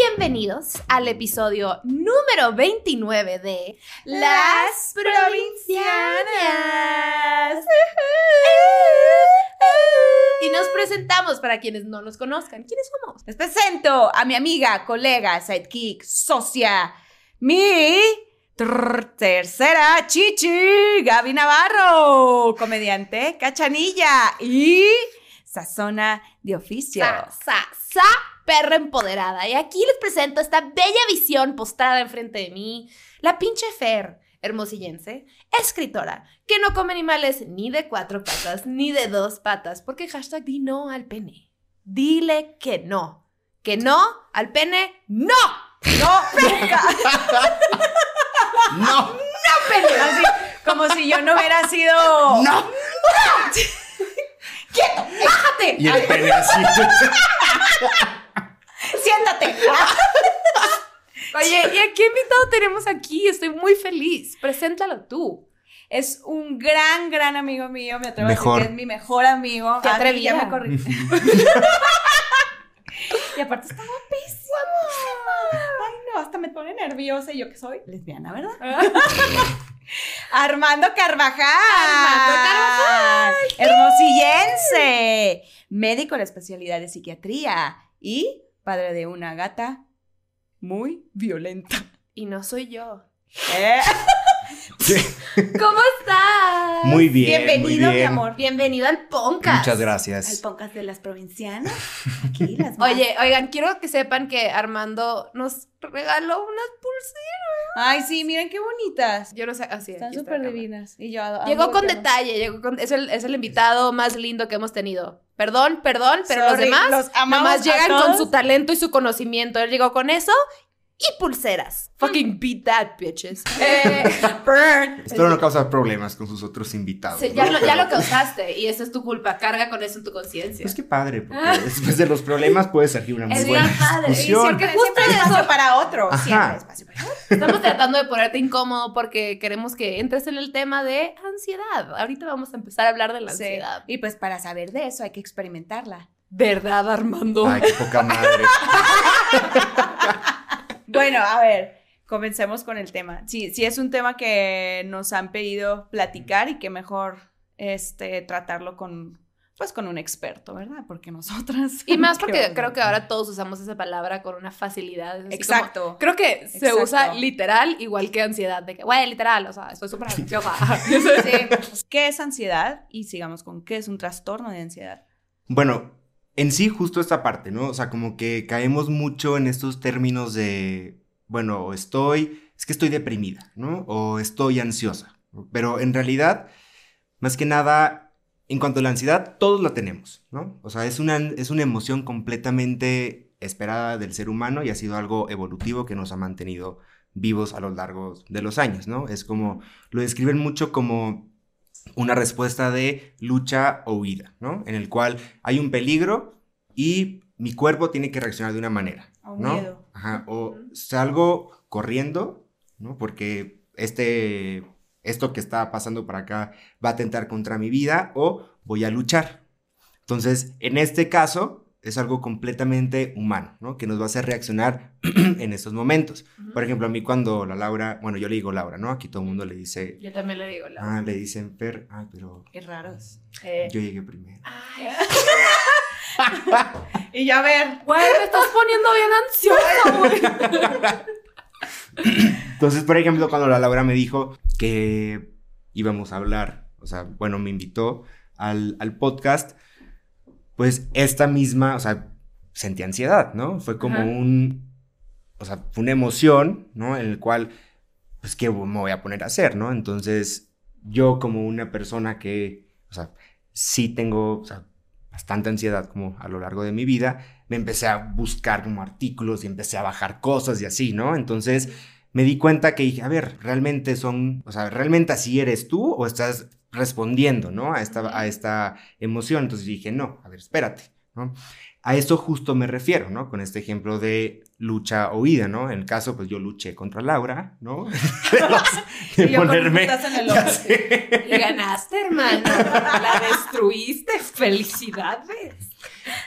Bienvenidos al episodio número 29 de Las Provincianas. Y nos presentamos para quienes no nos conozcan. ¿Quiénes somos? Les presento a mi amiga, colega, sidekick, socia, mi tercera chichi, Gaby Navarro, comediante, cachanilla y sazona de oficio. Sa, sa, sa, perra empoderada. Y aquí les presento esta bella visión postrada enfrente de mí. La pinche Fer, hermosillense, escritora, que no come animales ni de cuatro patas ni de dos patas, porque hashtag di no al pene. Dile que no. Que no al pene, no. No, nunca. No, Pene, así, como si yo no hubiera sido. no. ¡Quieto! ¡Bájate! Y el pene así. ¡Siéntate! Oye, ¿y a qué invitado tenemos aquí? Estoy muy feliz. Preséntalo tú. Es un gran, gran amigo mío. Me atrevo Mejor. a decir que es mi mejor amigo. Qué atrevida. ya me corrí. y aparte está guapísimo. Ay, no, hasta me pone nerviosa. Y yo que soy lesbiana, ¿verdad? Armando Carvajal. Armando Carvajal. Hermosillense. Médico de la especialidad de psiquiatría. Y padre de una gata muy violenta. Y no soy yo. Eh, ¿Cómo estás? Muy bien. Bienvenido, muy mi amor. Bienvenido al podcast. Muchas Al gracias. podcast de las provincianas. Aquí las. Oye, oigan, quiero que sepan que Armando nos regaló unas pulseras. Ay, sí, miren qué bonitas. Yo no sé, así. Están aquí está súper divinas. Y yo amo Llegó con detalle, llegó con, es, el, es el invitado más lindo que hemos tenido. Perdón, perdón, pero los demás los amamos llegan con su talento y su conocimiento. Él llegó con eso y pulseras. Fucking beat that, bitches. Eh, burn. Espero no causar problemas con sus otros invitados. Sí, ¿no? ya, lo, ya Pero- lo causaste y eso es tu culpa. Carga con eso en tu conciencia. Pues qué padre, porque después de los problemas puede surgir una muy Es buena padre, discusión. porque justo Siempre espacio para otro. Ajá. Siempre hay espacio para otro. Estamos tratando de ponerte incómodo porque queremos que entres en el tema de ansiedad. Ahorita vamos a empezar a hablar de la Sí. ansiedad. Y pues para saber de eso hay que experimentarla. ¿Verdad, Armando? Ay, qué poca madre. Bueno, a ver, comencemos con el tema. Sí, sí es un tema que nos han pedido platicar y que mejor este tratarlo con pues con un experto, ¿verdad? Porque nosotras Y más porque creo que ahora todos usamos esa palabra con una facilidad. Exacto. como- creo que se Exacto. usa literal igual que ansiedad. De que, güey, literal, o sea, estoy súper ansiosa. Sí. ¿Qué es ansiedad? Y sigamos con qué es un trastorno de ansiedad. Bueno, en sí, justo esta parte, ¿no? O sea, como que caemos mucho en estos términos de, bueno, estoy, es que estoy deprimida, ¿no? O estoy ansiosa. Pero en realidad, más que nada, en cuanto a la ansiedad, todos la tenemos, ¿no? O sea, es una, es una emoción completamente esperada del ser humano y ha sido algo evolutivo que nos ha mantenido vivos a lo largo de los años, ¿no? Es como, lo describen mucho como una respuesta de lucha o huida, ¿no? En el cual hay un peligro y mi cuerpo tiene que reaccionar de una manera, un ¿no? miedo. Ajá, o salgo corriendo, ¿no? Porque este, esto que está pasando por acá va a atentar contra mi vida o voy a luchar. Entonces, en este caso, es algo completamente humano, ¿no? Que nos va a hacer reaccionar en estos momentos. Por ejemplo, a mí cuando la Laura, bueno, yo le digo Laura, ¿no? Aquí todo el mundo le dice, Yo también le digo la. ah, le dicen Per, ah, pero Qué raros. yo llegué primero. Ay, Y ya a ver, güey, me estás poniendo bien ansiosa, güey. Entonces, por ejemplo, cuando la Laura me dijo que íbamos a hablar, o sea, bueno, me invitó al, al podcast, pues esta misma, o sea, sentí ansiedad, ¿no? Fue como Ajá. un, o sea, fue una emoción, ¿no? En el cual, pues, ¿qué me voy a poner a hacer, ¿no? Entonces, yo como una persona que, o sea, sí tengo, o sea, bastante ansiedad como a lo largo de mi vida, me empecé a buscar como artículos y empecé a bajar cosas y así, ¿no? Entonces me di cuenta que dije, a ver, realmente son, o sea, realmente así eres tú o estás respondiendo, ¿no? A esta, a esta emoción. Entonces dije, no, a ver, espérate, ¿no? A eso justo me refiero, ¿no? Con este ejemplo de lucha o huida, ¿no? En el caso, pues yo luché contra Laura, ¿no? de Y yo ponerme... en el ojo. Y ganaste, hermano. La destruiste. Felicidades.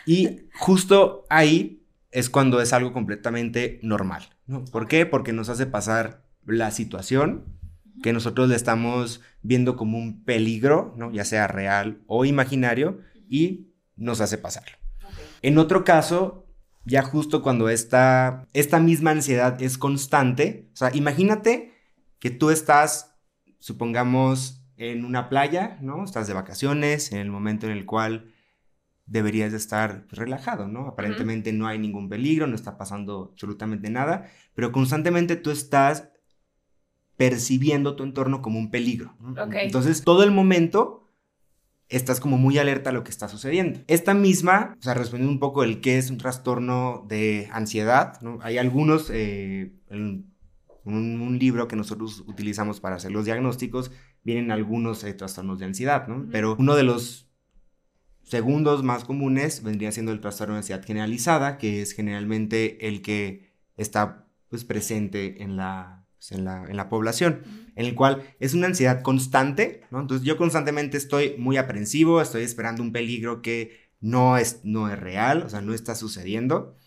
Y justo ahí es cuando es algo completamente normal, ¿no? ¿Por qué? Porque nos hace pasar la situación que nosotros le estamos viendo como un peligro, ¿no? Ya sea real o imaginario, y nos hace pasarlo. En otro caso, ya justo cuando esta, esta misma ansiedad es constante, o sea, imagínate que tú estás, supongamos, en una playa, ¿no? Estás de vacaciones, en el momento en el cual deberías de estar relajado, ¿no? Aparentemente no hay ningún peligro, no está pasando absolutamente nada, pero constantemente tú estás percibiendo tu entorno como un peligro. Entonces, todo el momento estás como muy alerta a lo que está sucediendo. Esta misma, o sea, respondiendo un poco el qué es un trastorno de ansiedad, ¿no? Hay algunos, eh, en un, libro que nosotros utilizamos para hacer los diagnósticos, vienen algunos eh, trastornos de ansiedad, ¿no? Pero uno de los segundos más comunes vendría siendo el trastorno de ansiedad generalizada, que es generalmente el que está pues, presente en la, pues, en la, en la población, en el cual es una ansiedad constante, ¿no? Entonces yo constantemente estoy muy aprensivo, estoy esperando un peligro que no es, no es real, o sea, no está sucediendo,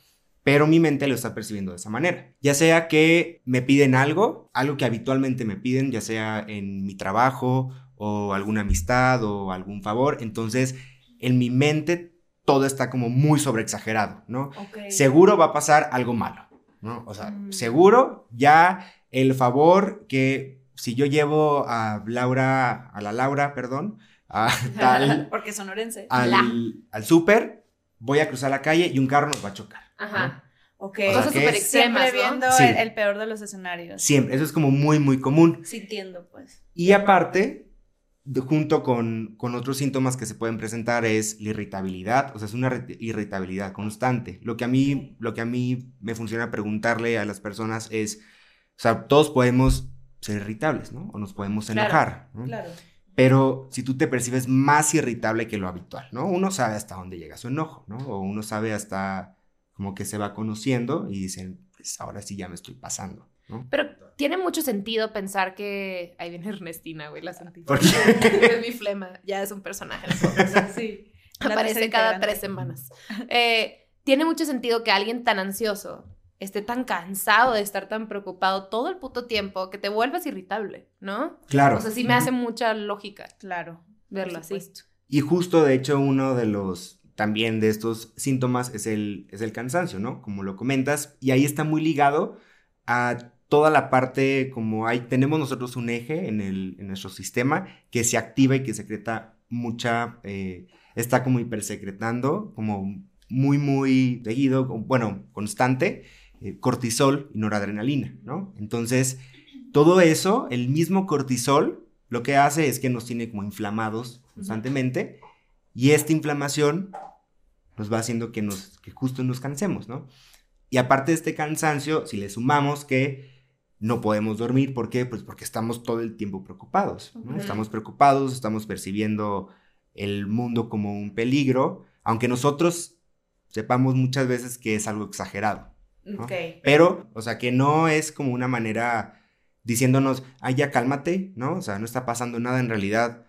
pero mi mente lo está percibiendo de esa manera. Ya sea que me piden algo, algo que habitualmente me piden, ya sea en mi trabajo o alguna amistad o algún favor, entonces en mi mente todo está como muy sobreexagerado, ¿no? Seguro va a pasar algo malo, ¿no? O sea, mm. seguro ya el favor que si yo llevo a Laura, a la Laura, perdón, a tal... Porque sonorense. Al, al súper, voy a cruzar la calle y un carro nos va a chocar. Ajá. Ok. Cosas súper extremas, Siempre viendo el, peor de los escenarios. Siempre, eso es como muy, muy común. Sintiendo, pues. Y aparte, junto con, otros síntomas que se pueden presentar es la irritabilidad, o sea, es una irritabilidad constante. Lo que a mí, lo que a mí me funciona preguntarle a las personas es, o sea, todos podemos ser irritables, ¿no? O nos podemos enojar, ¿no? Claro. Pero si tú te percibes más irritable que lo habitual, ¿no? Uno sabe hasta dónde llega su enojo, ¿no? O uno sabe hasta como que se va conociendo y dicen, pues ahora sí ya me estoy pasando. Pero tiene mucho sentido pensar que. Ahí viene Ernestina, güey, la sentí. es mi flema, ya es un personaje. sí. Aparece cada tres semanas. Eh, tiene mucho sentido que alguien tan ansioso esté tan cansado de estar tan preocupado todo el puto tiempo que te vuelvas irritable, ¿no? Claro. O sea, sí me hace mucha lógica. Claro. Verlo así. Y justo, de hecho, uno de los también de estos síntomas es el, es el cansancio, ¿no? Como lo comentas, y ahí está muy ligado a toda la parte como hay, tenemos nosotros un eje en, el, en nuestro sistema que se activa y que secreta mucha, eh, está como hipersecretando, como muy, muy seguido, bueno, constante, eh, cortisol y noradrenalina, ¿no? Entonces, todo eso, el mismo cortisol, lo que hace es que nos tiene como inflamados constantemente y esta inflamación nos va haciendo que, nos, que justo nos cansemos, ¿no? Y aparte de este cansancio, si le sumamos que no podemos dormir. ¿Por qué? Pues porque estamos todo el tiempo preocupados. Estamos preocupados, estamos percibiendo el mundo como un peligro, aunque nosotros sepamos muchas veces que es algo exagerado. Pero, o sea, que no es como una manera diciéndonos, ay, ya cálmate, ¿no? O sea, no está pasando nada, en realidad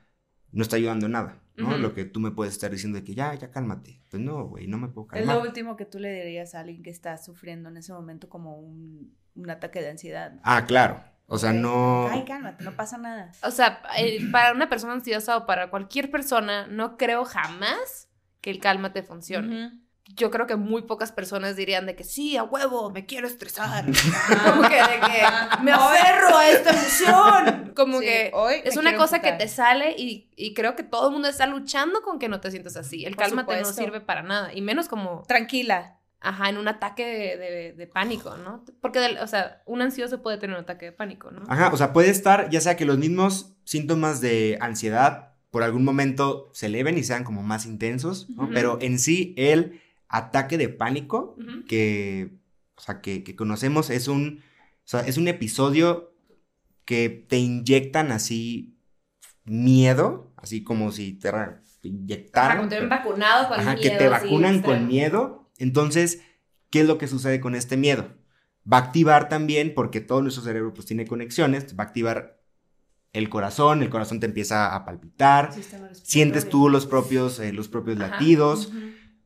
no está ayudando nada. ¿no? Lo que tú me puedes estar diciendo de que ya, ya cálmate. Pues no, güey, no me puedo calmar. Es lo último que tú le dirías a alguien que está sufriendo en ese momento como un, ataque de ansiedad. Ah, claro. O sea, no. Ay, cálmate, no pasa nada. O sea, eh, para una persona ansiosa o para cualquier persona, no creo jamás que el cálmate funcione yo creo que muy pocas personas dirían de que sí, a huevo, me quiero estresar. Como que de que me aferro a esta emoción. Como que es una cosa que te sale y, y, creo que todo el mundo está luchando con que no te sientas así. El cálmate no sirve para nada. Y menos como... Tranquila. Ajá, en un ataque de, de, pánico, ¿no? Porque, o sea, un ansioso puede tener un ataque de pánico, ¿no? Ajá, o sea, puede estar, ya sea que los mismos síntomas de ansiedad por algún momento se eleven y sean como más intensos, ¿no? Pero en sí, él ataque de pánico que, o sea, que, conocemos es un, o sea, es un episodio que te inyectan así miedo, así como si te inyectaran. te vacunado con miedo. que te vacunan con miedo. Entonces, ¿qué es lo que sucede con este miedo? Va a activar también, porque todo nuestro cerebro pues tiene conexiones, va a activar el corazón, el corazón te empieza a palpitar, sientes tú los propios, eh, los propios latidos,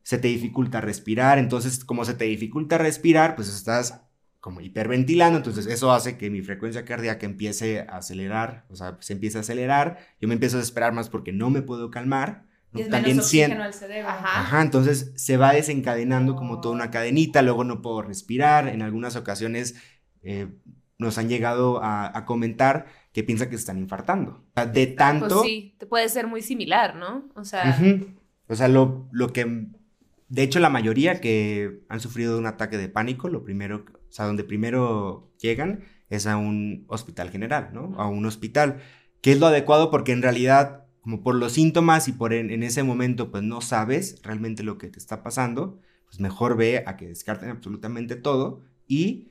se te dificulta respirar, entonces como se te dificulta respirar, pues estás como hiperventilando, entonces eso hace que mi frecuencia cardíaca empiece a acelerar, o sea, se empieza a acelerar, yo me empiezo a desesperar más porque no me puedo calmar. Y es También menos oxígeno al cerebro. Ajá. Ajá, entonces se va desencadenando como toda una cadenita, luego no puedo respirar, en algunas ocasiones eh, nos han llegado a, comentar que piensa que se están infartando. de ah, pues tanto... Pues sí, te puede ser muy similar, ¿no? O sea... O sea, lo, lo que... De hecho, la mayoría que han sufrido un ataque de pánico, lo primero, o sea, donde primero llegan es a un hospital general, ¿no? A un hospital, que es lo adecuado porque en realidad, como por los síntomas y por en, en ese momento, pues no sabes realmente lo que te está pasando, pues mejor ve a que descarten absolutamente todo y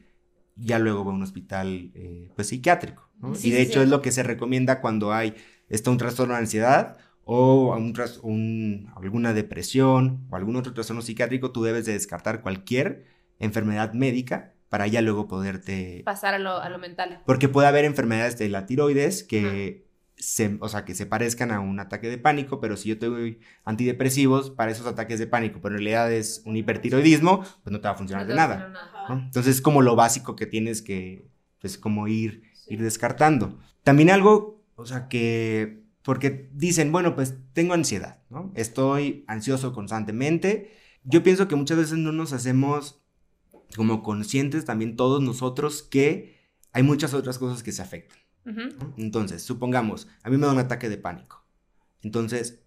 ya luego va a un hospital eh, pues psiquiátrico. y de hecho es lo que se recomienda cuando hay está un trastorno de ansiedad o un, alguna depresión o algún otro trastorno psiquiátrico, tú debes de descartar cualquier enfermedad médica para ya luego poderte... Pasar a lo, a lo mental. Porque puede haber enfermedades de la tiroides que se, o sea, que se parezcan a un ataque de pánico, pero si yo te doy antidepresivos para esos ataques de pánico, pero en realidad es un hipertiroidismo, pues no te va a funcionar de nada. Entonces es como lo básico que tienes que, pues como ir, ir descartando. También algo, o sea, que, porque dicen, bueno, pues tengo ansiedad, ¿no? Estoy ansioso constantemente. Yo pienso que muchas veces no nos hacemos como conscientes también todos nosotros que hay muchas otras cosas que se afectan. Entonces, supongamos, a mí me da un ataque de pánico. Entonces,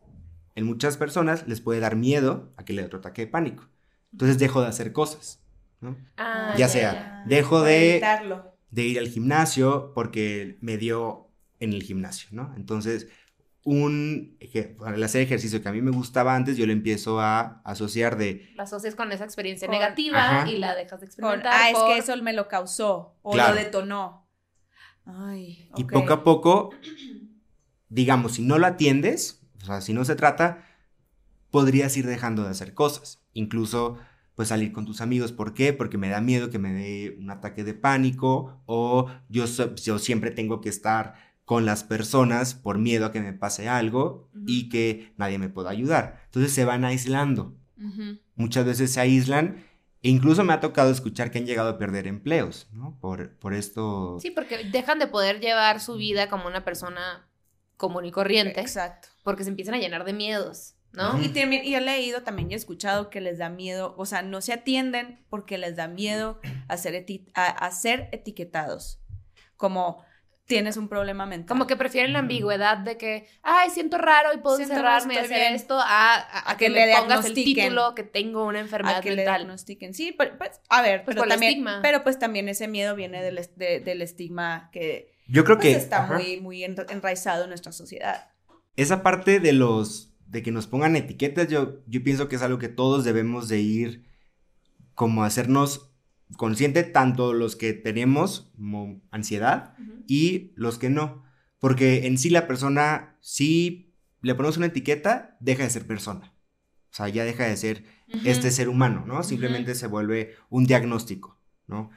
en muchas personas les puede dar miedo a que le dé otro ataque de pánico. Entonces dejo de hacer cosas. Ah, ya sea, dejo de, de ir al gimnasio porque me dio en el gimnasio, ¿no? Entonces, un al hacer ejercicio que a mí me gustaba antes, yo lo empiezo a asociar de... La asocias con esa experiencia negativa y la dejas de experimentar. ah, es que eso me lo causó o lo detonó. Y poco a poco, digamos, si no lo atiendes, o sea, si no se trata, podrías ir dejando de hacer cosas. Incluso, pues salir con tus amigos. ¿Por qué? Porque me da miedo que me dé un ataque de pánico o yo, yo siempre tengo que estar con las personas por miedo a que me pase algo y que nadie me pueda ayudar. Entonces se van aislando. Muchas veces se aíslan e incluso me ha tocado escuchar que han llegado a perder empleos, ¿no? Por, por esto. Sí, porque dejan de poder llevar su vida como una persona común y corriente. Exacto. Porque se empiezan a llenar de miedos, ¿no? Y, y he leído también y he escuchado que les da miedo, o sea, no se atienden porque les da miedo a ser, a ser etiquetados. Como tienes un problema mental. Como que prefieren la ambigüedad de que, ay, siento raro y puedo encerrarme y hacer esto, a, que, le pongas el título que tengo una enfermedad a que mental. Le diagnostiquen. Sí, pues, a ver, pues pero también, pero pues también ese miedo viene del, del estigma que yo creo pues, que está muy, muy enraizado en nuestra sociedad. Esa parte de los, de que nos pongan etiquetas, yo, yo pienso que es algo que todos debemos de ir como hacernos consciente tanto los que tenemos como ansiedad y los que no. Porque en sí la persona, si le ponemos una etiqueta, deja de ser persona. O sea, ya deja de ser este ser humano, ¿no? Simplemente se vuelve un diagnóstico, ¿no?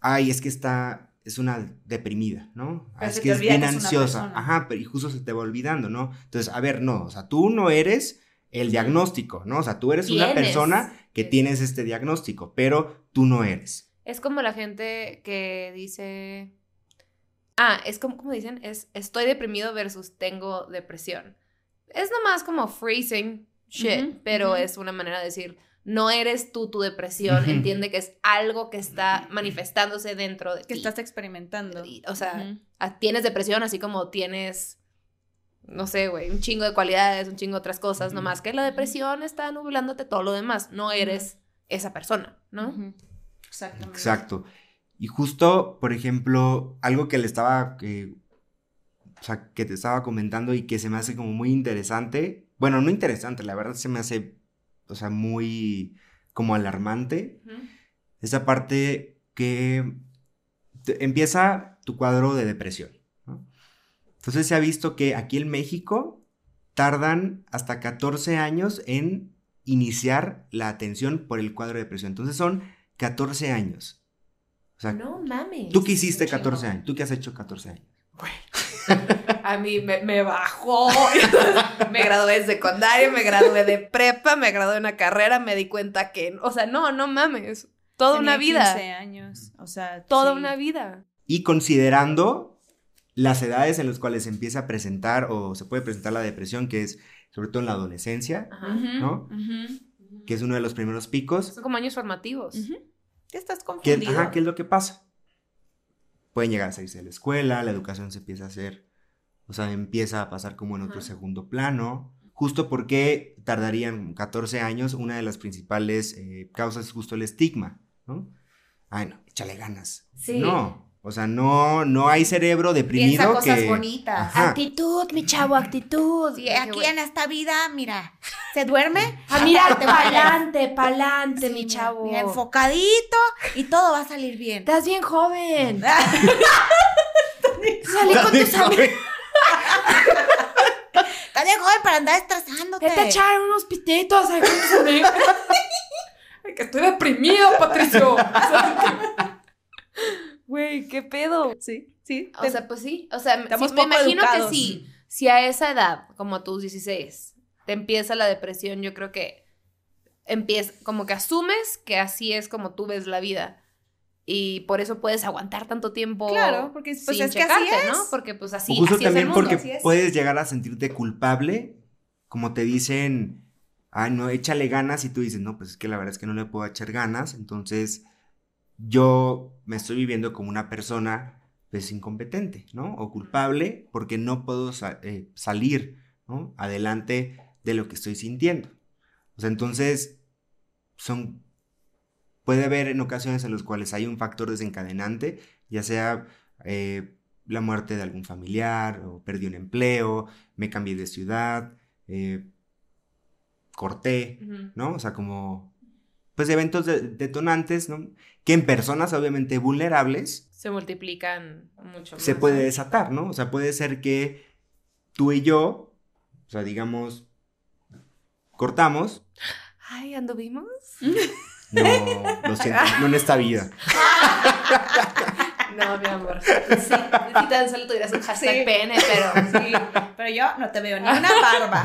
Ay, es que está, es una deprimida, ¿no? es que es bien ansiosa. Ajá, pero y justo se te va olvidando, ¿no? Entonces, a ver, no, o sea, tú no eres el diagnóstico, ¿no? O sea, tú eres una persona que tienes este diagnóstico, pero tú no eres. Es como la gente que dice, ah, es como, como dicen, es estoy deprimido versus tengo depresión. Es nomás como phrasing shit, pero es una manera de decir, no eres tú tu depresión, entiende que es algo que está manifestándose dentro de que ti. Que estás experimentando. o sea, tienes depresión así como tienes no sé, güey, un chingo de cualidades, un chingo de otras cosas, nomás que la depresión está nublándote todo lo demás, no eres esa persona, ¿no? Exactamente. Exacto. Y justo, por ejemplo, algo que le estaba, o sea, que te estaba comentando y que se me hace como muy interesante, bueno, no interesante, la verdad se me hace, o sea, muy como alarmante, esa parte que empieza tu cuadro de depresión. Entonces se ha visto que aquí en México tardan hasta 14 años en iniciar la atención por el cuadro de depresión. Entonces son 14 años. O sea, no mames. ¿Tú qué hiciste 14 años? ¿Tú qué has hecho 14 años? A mí me, me bajó. me gradué de secundaria, me gradué de prepa, me gradué de una carrera, me di cuenta que, o sea, no, no mames. Toda Tenía una vida. 15 años, o sea, Toda sí. una vida. Y considerando las edades en las cuales se empieza a presentar o se puede presentar la depresión, que es sobre todo en la adolescencia, Ajá. ¿no? ujú, que es uno de los primeros picos. Son como años formativos. Ya estás ¿Qué, confundido. ajá, ¿Qué es lo que pasa? Pueden llegar a salirse de la escuela, la educación se empieza a hacer, o sea, empieza a pasar como en otro Ajá. segundo plano, justo porque tardarían 14 años, una de las principales eh, causas es justo el estigma, ¿no? Ay, no, échale ganas. Sí. No, o sea, no, no hay cerebro deprimido Piensa cosas que... bonitas. Ajá. Actitud, mi chavo, actitud. Qué aquí bueno. en esta vida, mira, se duerme. Ah, mira, pa'lante, pa'lante, Sí, mi chavo. mira, enfocadito y todo va a salir bien. Estás bien joven. Salí con tus amigos. Estás bien joven para andar estresándote. Vete a echar unos pititos ahí con tus amigos. Ay, que estoy deprimido, Patricio. Güey, qué pedo. Sí, sí. O sea, pues sí. O sea, Estamos sí, me imagino educados. que sí. Si a esa edad, como a tus 16, te empieza la depresión, yo creo que empieza, como que asumes que así es como tú ves la vida. Y por eso puedes aguantar tanto tiempo. Claro, porque, pues, sin es que así checarte, es. ¿no? Porque pues así, o justo así es el también mundo. porque así es. puedes llegar a sentirte culpable, como te dicen, ah, no, échale ganas, y tú dices, no, pues es que la verdad es que no le puedo echar ganas, entonces yo me estoy viviendo como una persona, pues, incompetente, ¿no? O culpable porque no puedo sa- eh, salir, ¿no? Adelante de lo que estoy sintiendo. O sea, entonces, son puede haber en ocasiones en las cuales hay un factor desencadenante, ya sea eh, la muerte de algún familiar, o perdí un empleo, me cambié de ciudad, eh, corté. ¿no? O sea, como, pues eventos de- detonantes, ¿no? Que en personas obviamente vulnerables Se multiplican mucho más. se puede desatar, ¿no? O sea, puede ser que tú y yo, o sea, digamos, cortamos, Ay, ¿anduvimos? no, lo siento, no en esta vida. No, mi amor. Sí, sí tan solo tuvieras un hashtag Sí. pene, pero... Sí, pero yo no te veo ni una barba.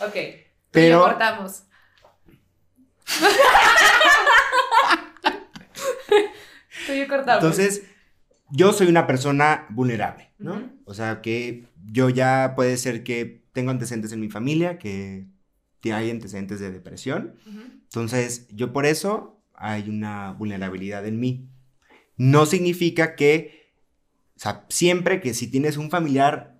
Ok. Pero- Pero... cortamos. Tú y yo cortamos. Entonces, yo soy una persona vulnerable, ¿no? O sea, que yo ya puede ser que tengo antecedentes en mi familia, que hay antecedentes de depresión. Entonces, yo por eso hay una vulnerabilidad en mí. No significa que, o sea, siempre que si tienes un familiar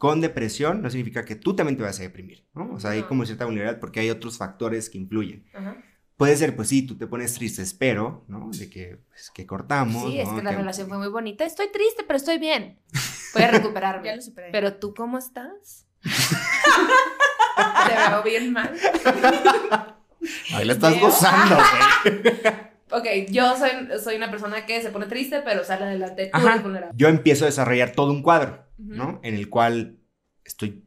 con depresión, no significa que tú también te vas a deprimir, ¿no? O sea, hay como cierta vulnerabilidad porque hay otros factores que influyen. Ajá. Puede ser, pues sí, tú te pones triste, espero, ¿no? De que, pues, que cortamos. Sí, es que la Que- relación fue muy bonita. Estoy triste, pero estoy bien. Voy a recuperarme. Ya lo superé. Pero tú, ¿cómo estás? Te veo bien mal. Ahí la estás Veo. gozando, güey. Ok, yo soy, soy una persona que se pone triste, pero sale adelante. Tú Ajá. Yo empiezo a desarrollar todo un cuadro, ¿no? En el cual estoy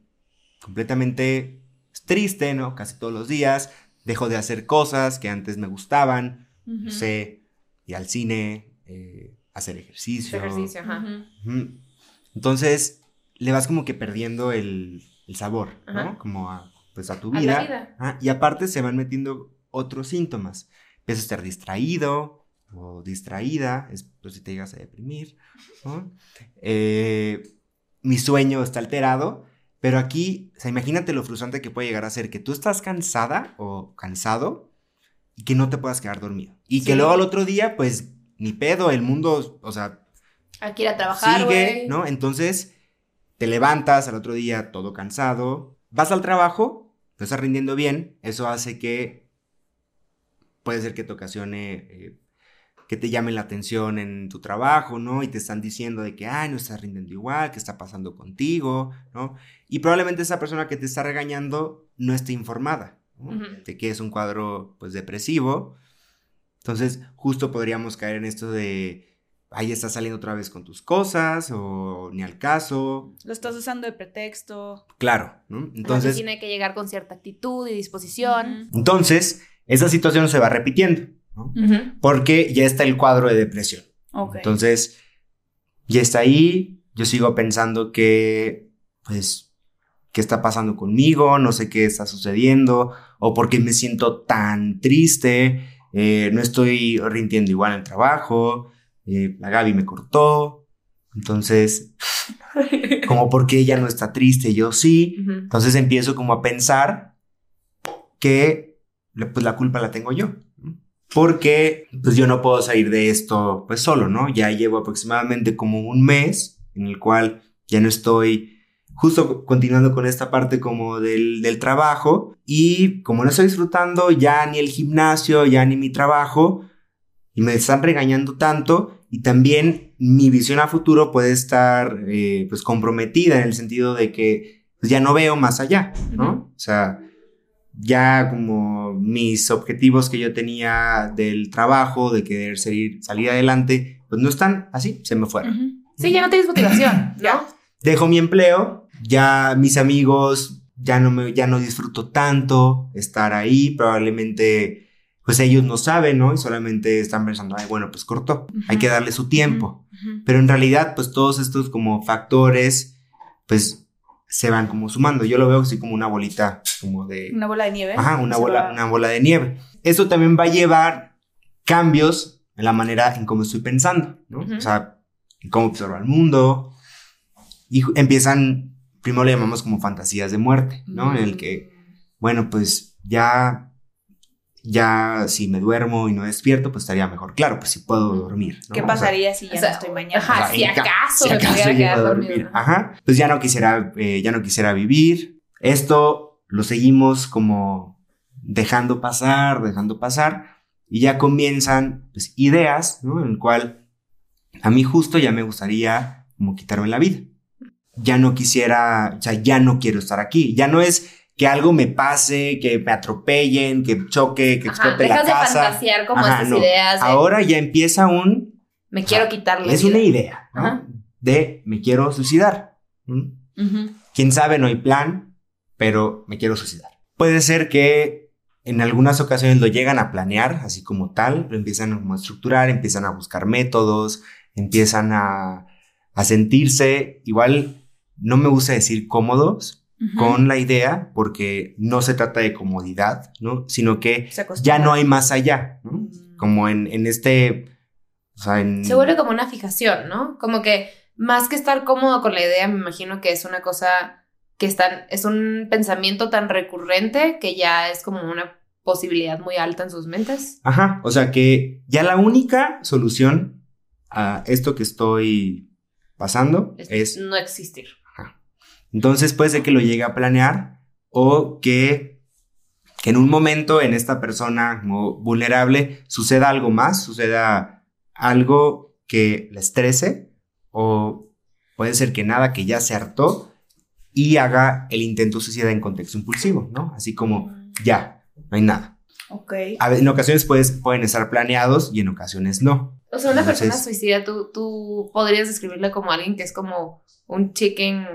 completamente triste, ¿no? Casi todos los días. Dejo de hacer cosas que antes me gustaban. No sé, ir al cine, eh, hacer ejercicio. Ajá. Entonces, le vas como que perdiendo el, el sabor, ¿no? Como a, pues a tu A vida. la vida. Ah, y aparte se van metiendo otros síntomas. Empiezas a estar distraído o distraída, es pues si te llegas a deprimir, ¿no? Eh, mi sueño está alterado, pero aquí, o sea, imagínate lo frustrante que puede llegar a ser que tú estás cansada o cansado y que no te puedas quedar dormido. Y que luego al otro día, pues, ni pedo, el mundo, o sea, Hay que ir a trabajar, sigue, güey. ¿no? Entonces, te levantas al otro día todo cansado, vas al trabajo, te estás rindiendo bien, eso hace que puede ser que te ocasione eh, que te llamen la atención en tu trabajo, ¿no? Y te están diciendo de que, ay, no estás rindiendo igual, ¿qué está pasando contigo? ¿no? Y probablemente esa persona que te está regañando no esté informada. De que es un cuadro, pues, depresivo. Entonces, justo podríamos caer en esto de, ahí estás saliendo otra vez con tus cosas, o ni al caso. Lo estás usando de pretexto. Claro, ¿no? Entonces Entonces, tiene que llegar con cierta actitud y disposición. entonces, esa situación se va repitiendo, Porque ya está el cuadro de depresión. Entonces, ya está ahí, yo sigo pensando que, pues, ¿qué está pasando conmigo? No sé qué está sucediendo, o por qué me siento tan triste, eh, no estoy rindiendo igual en el trabajo, eh, la Gaby me cortó, entonces, como porque ella no está triste, yo sí, entonces empiezo como a pensar que pues la culpa la tengo yo. Porque pues yo no puedo salir de esto pues solo, ¿no? Ya llevo aproximadamente como un mes en el cual ya no estoy justo continuando con esta parte como del, del trabajo y como no estoy disfrutando ya ni el gimnasio, ya ni mi trabajo y me están regañando tanto y también mi visión a futuro puede estar eh, pues comprometida en el sentido de que pues, ya no veo más allá, ¿no? O sea, ya como mis objetivos que yo tenía del trabajo, de querer salir, salir adelante, pues no están así, se me fueron. Sí, ya no tienes motivación, ¿no? Dejo mi empleo, ya mis amigos, ya no me, ya no disfruto tanto estar ahí, probablemente, pues ellos no saben, ¿no? Y solamente están pensando, ay, bueno, pues cortó, hay que darle su tiempo. Pero en realidad, pues todos estos como factores, pues se van como sumando. Yo lo veo así como una bolita, como de... Una bola de nieve. Ajá, una bola, va- una bola de nieve. Eso también va a llevar cambios en la manera en cómo estoy pensando, ¿no? O sea, en cómo observo al mundo. Y empiezan, primero le llamamos como fantasías de muerte, ¿no? En el que, bueno, pues ya, ya si me duermo y no despierto, pues estaría mejor. Claro, pues si puedo dormir. ¿no? ¿Qué O sea, pasaría si ya O sea, no estoy mañana? ajá, o sea, si acaso si me acaso pudiera llego quedar a. Ajá. Pues ya no quisiera, eh, ya no quisiera vivir. Esto lo seguimos como dejando pasar, dejando pasar. Y ya comienzan pues, ideas, ¿no? En el cual a mí justo ya me gustaría como quitarme la vida. Ya no quisiera, o sea, ya no quiero estar aquí. Ya no es que algo me pase, que me atropellen, que choque, que Ajá, explote la dejas de casa. fantasear como Ajá, no. ideas de Ahora ya empieza un me quiero quitar la es vida. una idea, ¿no? Ajá. De me quiero suicidar. ¿Mm? Ujú. Quién sabe, no hay plan, pero me quiero suicidar. Puede ser que en algunas ocasiones lo llegan a planear, así como tal, lo empiezan a estructurar, empiezan a buscar métodos, empiezan a, a sentirse, igual no me gusta decir cómodos Con la idea, porque no se trata de comodidad, ¿no? Sino que ya no hay más allá, ¿no? Mm. Como en, en este, o sea, en... Se vuelve como una fijación, ¿no? Como que más que estar cómodo con la idea, me imagino que es una cosa que están, es un pensamiento tan recurrente que ya es como una posibilidad muy alta en sus mentes. Ajá, o sea que ya la única solución a esto que estoy pasando Es, es, no existir. Entonces puede ser que lo llegue a planear o que, que en un momento en esta persona como vulnerable suceda algo más, suceda algo que la estrese o puede ser que nada, que ya se hartó y haga el intento suicida en contexto impulsivo, ¿no? Así como ya, no hay nada. Ok. A en ocasiones puedes, pueden estar planeados y en ocasiones no. O sea, una Entonces- persona suicida, tú, tú podrías describirle como alguien que es como un chicken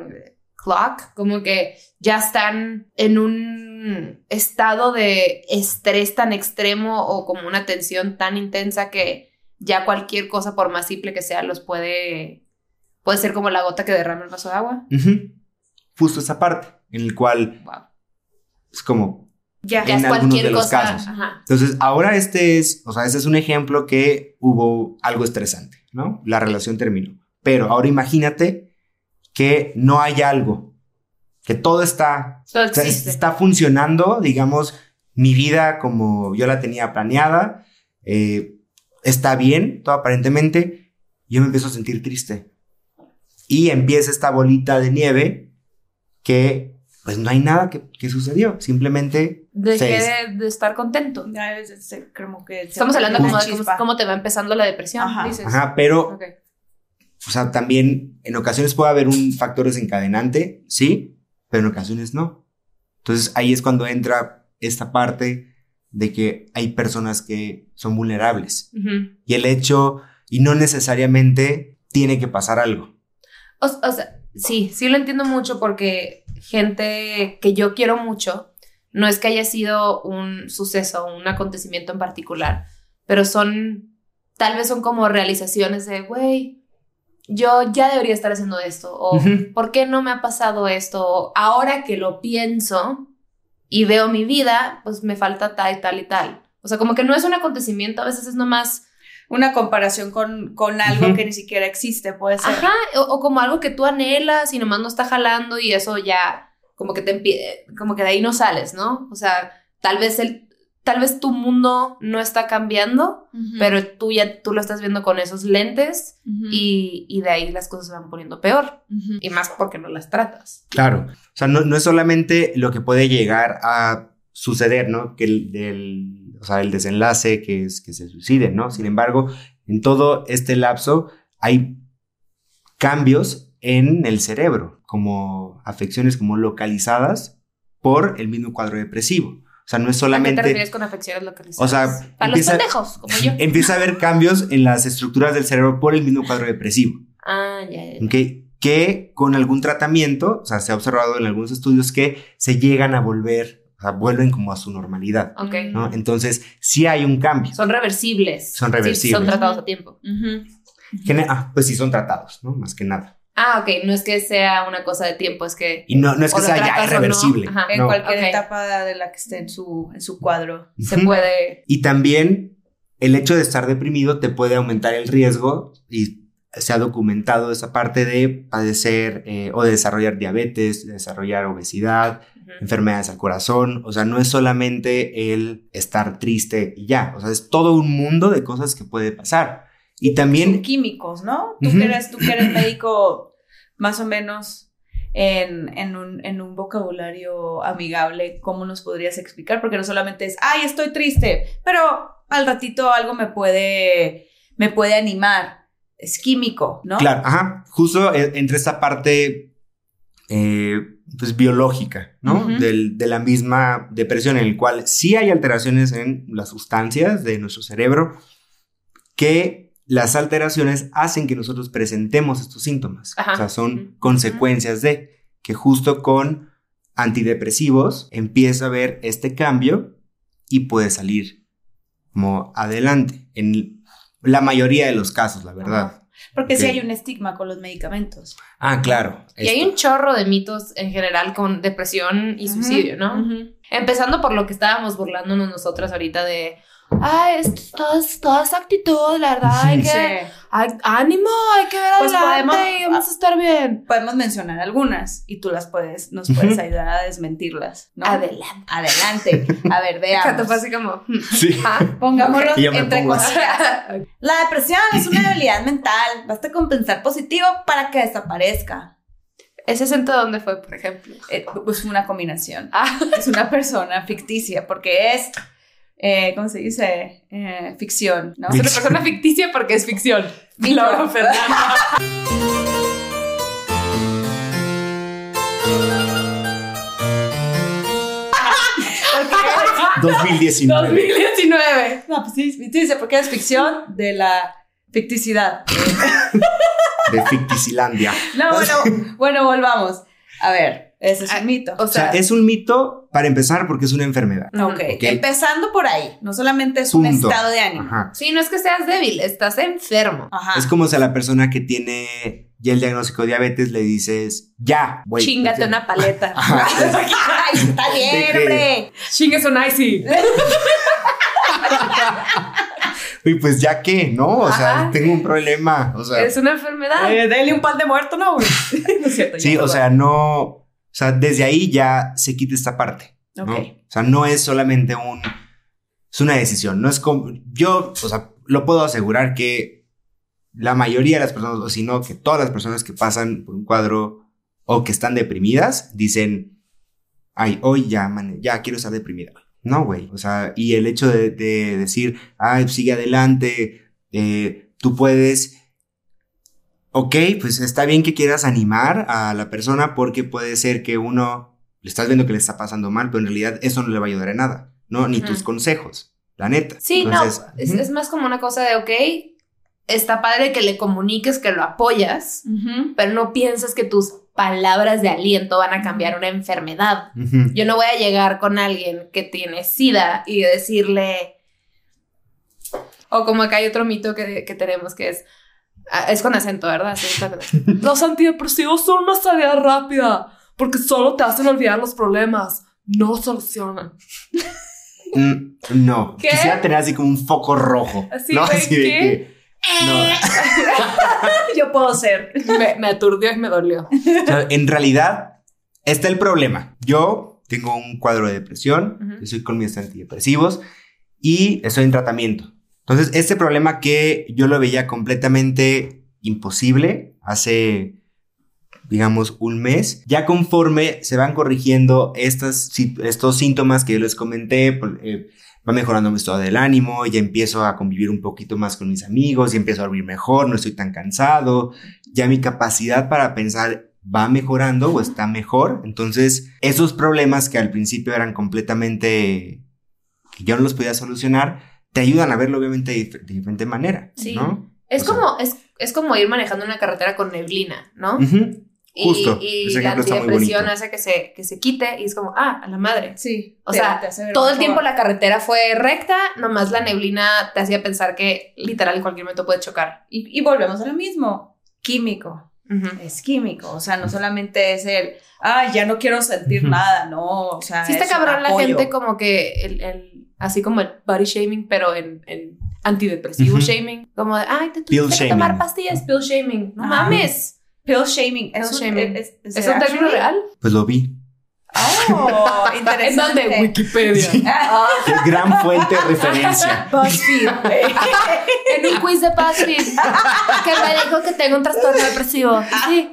clock, como que ya están en un estado de estrés tan extremo o como una tensión tan intensa que ya cualquier cosa, por más simple que sea, los puede, puede ser como la gota que derrama el vaso de agua. Justo esa parte en el cual Wow. es como Ya. Ya En es algunos de los cosa. casos. Ajá. Entonces, ahora este es, o sea, este es un ejemplo que hubo algo estresante, ¿no? La relación terminó. Pero ahora imagínate que no hay algo, que todo está, Todo o sea, es- existe. está funcionando, digamos, mi vida como yo la tenía planeada, eh, está bien, todo aparentemente, yo me empiezo a sentir triste. Y empieza esta bolita de nieve que, pues no hay nada que, que sucedió, simplemente Dejé de, de estar contento. Ya es- es- como que se Estamos hablando como de cómo, cómo te va empezando la depresión, Ajá. dices. Ajá, pero. O sea, también en ocasiones puede haber un factor desencadenante, sí, pero en ocasiones no. Entonces ahí es cuando entra esta parte de que hay personas que son vulnerables y el hecho, y no necesariamente tiene que pasar algo. O, o sea, sí, sí lo entiendo mucho porque gente que yo quiero mucho, no es que haya sido un suceso, un acontecimiento en particular, pero son, tal vez son como realizaciones de, güey, yo ya debería estar haciendo esto, o. ¿por qué no me ha pasado esto? O, Ahora que lo pienso y veo mi vida, pues me falta tal y tal y tal. O sea, como que no es un acontecimiento, a veces es nomás, Una comparación con, con algo que ni siquiera existe, puede ser. ajá, o, o como algo que tú anhelas y nomás no está jalando y eso ya, como que te como que de ahí no sales, ¿no? O sea, tal vez el, tal vez tu mundo no está cambiando, pero tú ya, tú lo estás viendo con esos lentes y, y de ahí las cosas se van poniendo peor. Y más porque no las tratas. Claro. O sea, no, no es solamente lo que puede llegar a suceder, ¿no? Que el, del, o sea, el desenlace que es que se suiciden, ¿no? Sin embargo, en todo este lapso hay cambios en el cerebro, como afecciones como localizadas por el mismo cuadro depresivo. O sea, no es ¿A qué solamente... te refieres con afecciones localizadas? O sea, Para los empieza- pendejos, como yo. Empieza a haber cambios en las estructuras del cerebro por el mismo cuadro depresivo. Ah, ya, ya. ya. ¿ok? Que con algún tratamiento, o sea, se ha observado en algunos estudios que se llegan a volver, o sea, vuelven como a su normalidad, Ok. ¿no? Entonces, sí hay un cambio. Son reversibles. Son Sí, reversibles. son tratados a tiempo. Ah, pues sí son tratados, ¿no? Más que nada. Ah, ok. No es que sea una cosa de tiempo, es que. Y no, no es que sea ya no. irreversible. Ajá. En no. cualquier etapa de la que esté en su, en su cuadro. Se puede. Y también el hecho de estar deprimido te puede aumentar el riesgo y se ha documentado esa parte de padecer eh, o de desarrollar diabetes, de desarrollar obesidad, enfermedades al corazón, o sea, no es solamente el estar triste y ya, o sea, es todo un mundo de cosas que puede pasar. Y Son también, químicos, ¿no? Tú, que eres, tú que eres médico más o menos en, en un, en un vocabulario amigable, ¿cómo nos podrías explicar? Porque no solamente es, ay, estoy triste, pero al ratito algo me puede, me puede animar. Es químico, ¿no? claro, ajá, justo eh, entre esta parte, eh, pues biológica, ¿no? Del- de la misma depresión, en el cual sí hay alteraciones en las sustancias de nuestro cerebro, que las alteraciones hacen que nosotros presentemos estos síntomas. Ajá. O sea, son consecuencias de que justo con antidepresivos empieza a haber este cambio y puede salir como adelante. En la mayoría de los casos, la verdad. Porque sí Ok. hay un estigma con los medicamentos. Ah, claro. Y hay un chorro de mitos en general con depresión y suicidio, ¿no? Empezando por lo que estábamos burlándonos nosotras ahorita de. Ay, es toda, toda esa actitud, la verdad. Hay que. Sí. Ay, ánimo, hay que ver Pues adelante podemos- y vamos a estar bien. Podemos mencionar algunas y tú las puedes, nos puedes ayudar a desmentirlas, ¿no? Adelante. Adelante. A ver, veamos. así como. hmm, Sí. ah, Pongámoslo entre comillas. La depresión es una debilidad mental. Basta con pensar positivo para que desaparezca. ¿Ese acento de dónde fue, por ejemplo? Eh, pues una combinación. Ah, Es una persona ficticia porque es, eh, ¿cómo se dice? Eh, ficción, ¿no? es una persona ficticia porque es ficción. Laura Fernanda. 2019. 2019. No, pues sí, ficticia porque es ficción de la ficticidad. De Ficticilandia. No, bueno, bueno, volvamos. A ver, ese es Ah, un mito. O O sea, es un mito para empezar porque es una enfermedad. Ujú. ok, empezando por ahí. No solamente es un estado de ánimo. Ajá. sí, no es que seas débil, estás enfermo. Ajá. Es como si a la persona que tiene ya el diagnóstico de diabetes le dices, ya, güey. Chingate ya". una paleta. Ajá. Ay, está ¿De bien, qué? hombre. Chingues un icy. Y pues ya que, ¿no? O sea, Ajá. tengo un problema. O sea, Es una enfermedad. Eh, dele un pan de muerto, ¿no? no es cierto. ya, sí, o sea, no. O sea, desde ahí ya se quita esta parte. ¿no? Ok. O sea, no es solamente un. Es una decisión. No es como. Yo, o sea, lo puedo asegurar que la mayoría de las personas, o si no, que todas las personas que pasan por un cuadro o que están deprimidas, dicen, ay, hoy ya, man, ya quiero estar deprimida. No, güey. O sea, y el hecho de, de decir, ay, sigue adelante, eh, tú puedes. Ok, pues está bien que quieras animar a la persona porque puede ser que uno le estás viendo que le está pasando mal, pero en realidad eso no le va a ayudar en nada, ¿no? Ni tus consejos, la neta. Sí, Entonces, no, es, más como una cosa de, ok, está padre que le comuniques que lo apoyas, pero no pienses que tus palabras de aliento van a cambiar una enfermedad. Yo no voy a llegar con alguien que tiene SIDA y decirle, o como acá hay otro mito que, que tenemos que es, es con acento, ¿verdad? Sí, Los antidepresivos son una salida rápida porque solo te hacen olvidar los problemas, no solucionan. Mm, no. ¿Qué? Quisiera tener así como un foco rojo. Así, ¿no? Así de ¿qué? que. No. Yo puedo ser. Me, me aturdió y me dolió. O sea, en realidad, está el problema. Yo tengo un cuadro de depresión, Ujú. estoy con mis antidepresivos y estoy en tratamiento. Entonces, este problema que yo lo veía completamente imposible hace, digamos, un mes, ya conforme se van corrigiendo estas, estos síntomas que yo les comenté, por- eh, va mejorando mi estado del ánimo, ya empiezo a convivir un poquito más con mis amigos, ya empiezo a dormir mejor, no estoy tan cansado, ya mi capacidad para pensar va mejorando o está mejor. Entonces, esos problemas que al principio eran completamente que yo no los podía solucionar, te ayudan a verlo obviamente de, dif- de diferente manera, Sí. ¿no? Es O sea- como, es, es como ir manejando una carretera con neblina, ¿no? Justo, Y, la antidepresión hace que se, que se quite y es como, ah, a la madre. Sí. O te- sea, te Todo el tiempo la carretera fue recta, nomás la neblina te hacía pensar que literal en cualquier momento puede chocar. Y, y volvemos a lo mismo. Químico. Es químico. O sea, no solamente es el, ah, ya no quiero sentir nada, no. O sea, Sí está es cabrón la gente como que el, el- así como el body shaming, pero en, en antidepresivo Ujú. shaming. Como de, ay, te tuviste que tomar pastillas, pill shaming. No Ajá. mames. Pill shaming. Pill ¿Es, un, shaming. es, es- ¿Es un término real? Pues lo vi. Oh, ¿En interesante. dónde? Wikipedia. Ah, Qué gran fuente de referencia. BuzzFeed. en un quiz de BuzzFeed que me dijo que tengo un trastorno depresivo. Sí,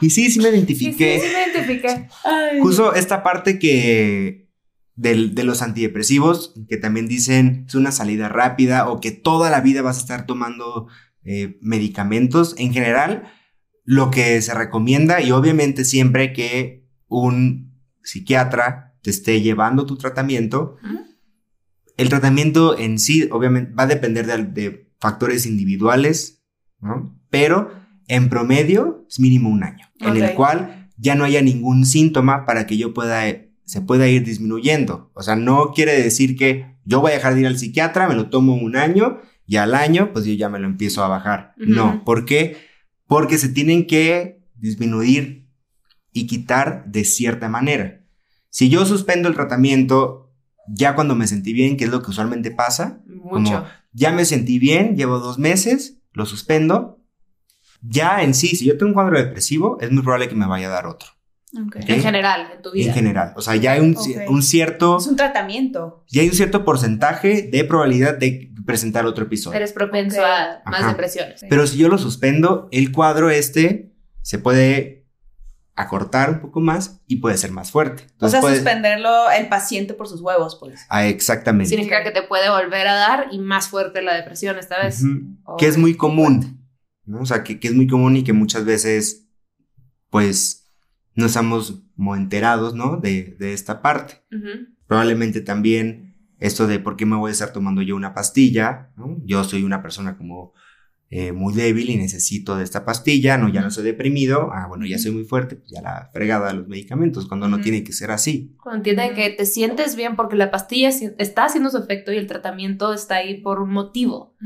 Y sí, sí me sí, sí, identifiqué. sí me identifiqué. Ay. Justo esta parte que del- de los antidepresivos, que también dicen es una salida rápida o que toda la vida vas a estar tomando eh, medicamentos. En general, lo que se recomienda y obviamente siempre que un psiquiatra te esté llevando tu tratamiento, el tratamiento en sí obviamente va a depender de, de factores individuales, ¿no? Pero en promedio es mínimo un año, en el cual ya no haya ningún síntoma para que yo pueda, se pueda ir disminuyendo. O sea, no quiere decir que yo voy a dejar de ir al psiquiatra, me lo tomo un año y al año pues yo ya me lo empiezo a bajar. No, ¿por qué? Porque se tienen que disminuir y quitar de cierta manera. Si yo suspendo el tratamiento ya cuando me sentí bien, que es lo que usualmente pasa, Mucho. ya me sentí bien, llevo dos meses, lo suspendo. Ya en sí, si yo tengo un cuadro depresivo, es muy probable que me vaya a dar otro. En general, en tu vida. En general. O sea, ya hay un, cierto, Es un tratamiento. ya hay un cierto porcentaje de probabilidad de presentar otro episodio. Eres propenso a más Ajá. depresiones. Pero si yo lo suspendo, el cuadro este se puede acortar un poco más y puede ser más fuerte. O sea, puede- suspenderlo el paciente por sus huevos, pues. Ah, exactamente. Significa que te puede volver a dar y más fuerte la depresión esta vez. Que es muy común. ¿no? O sea, que, que es muy común y que muchas veces, pues, no estamos enterados, ¿no? De, de esta parte. Probablemente también esto de por qué me voy a estar tomando yo una pastilla, ¿no? Yo soy una persona como eh, muy débil y necesito de esta pastilla, no, ya no soy deprimido, ah, bueno, ya soy muy fuerte, pues ya la fregada de los medicamentos, cuando no tiene que ser así. Cuando entienden Ujú. que te sientes bien porque la pastilla está haciendo su efecto y el tratamiento está ahí por un motivo.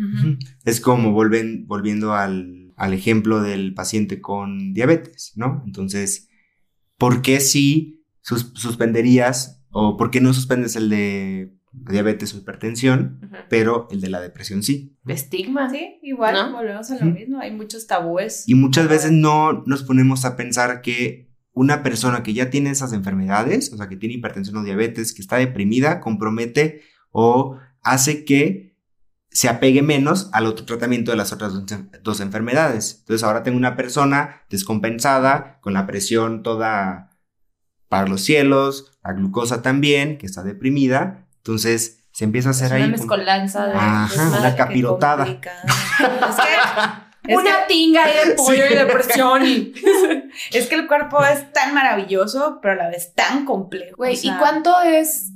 Es como volven, volviendo al, al ejemplo del paciente con diabetes, ¿no? Entonces, ¿por qué si sus- suspenderías o por qué no suspendes el de diabetes o hipertensión, pero el de la depresión sí? Estigma. Sí, igual, ¿No? volvemos a lo mismo. Hay muchos tabúes. Y muchas veces no nos ponemos a pensar que una persona que ya tiene esas enfermedades, o sea, que tiene hipertensión o diabetes, que está deprimida, compromete o hace que se apegue menos al otro tratamiento de las otras dos, dos enfermedades. Entonces ahora tengo una persona descompensada, con la presión toda para los cielos, la glucosa también, que está deprimida. Entonces se empieza a hacer Es ahí... una mezcolanza de Ajá, una capirotada. Es que, es Una tinga ahí de pollo y depresión y... que- es que el cuerpo es tan maravilloso, pero a la vez tan complejo. Güey, O sea, ¿y cuánto es?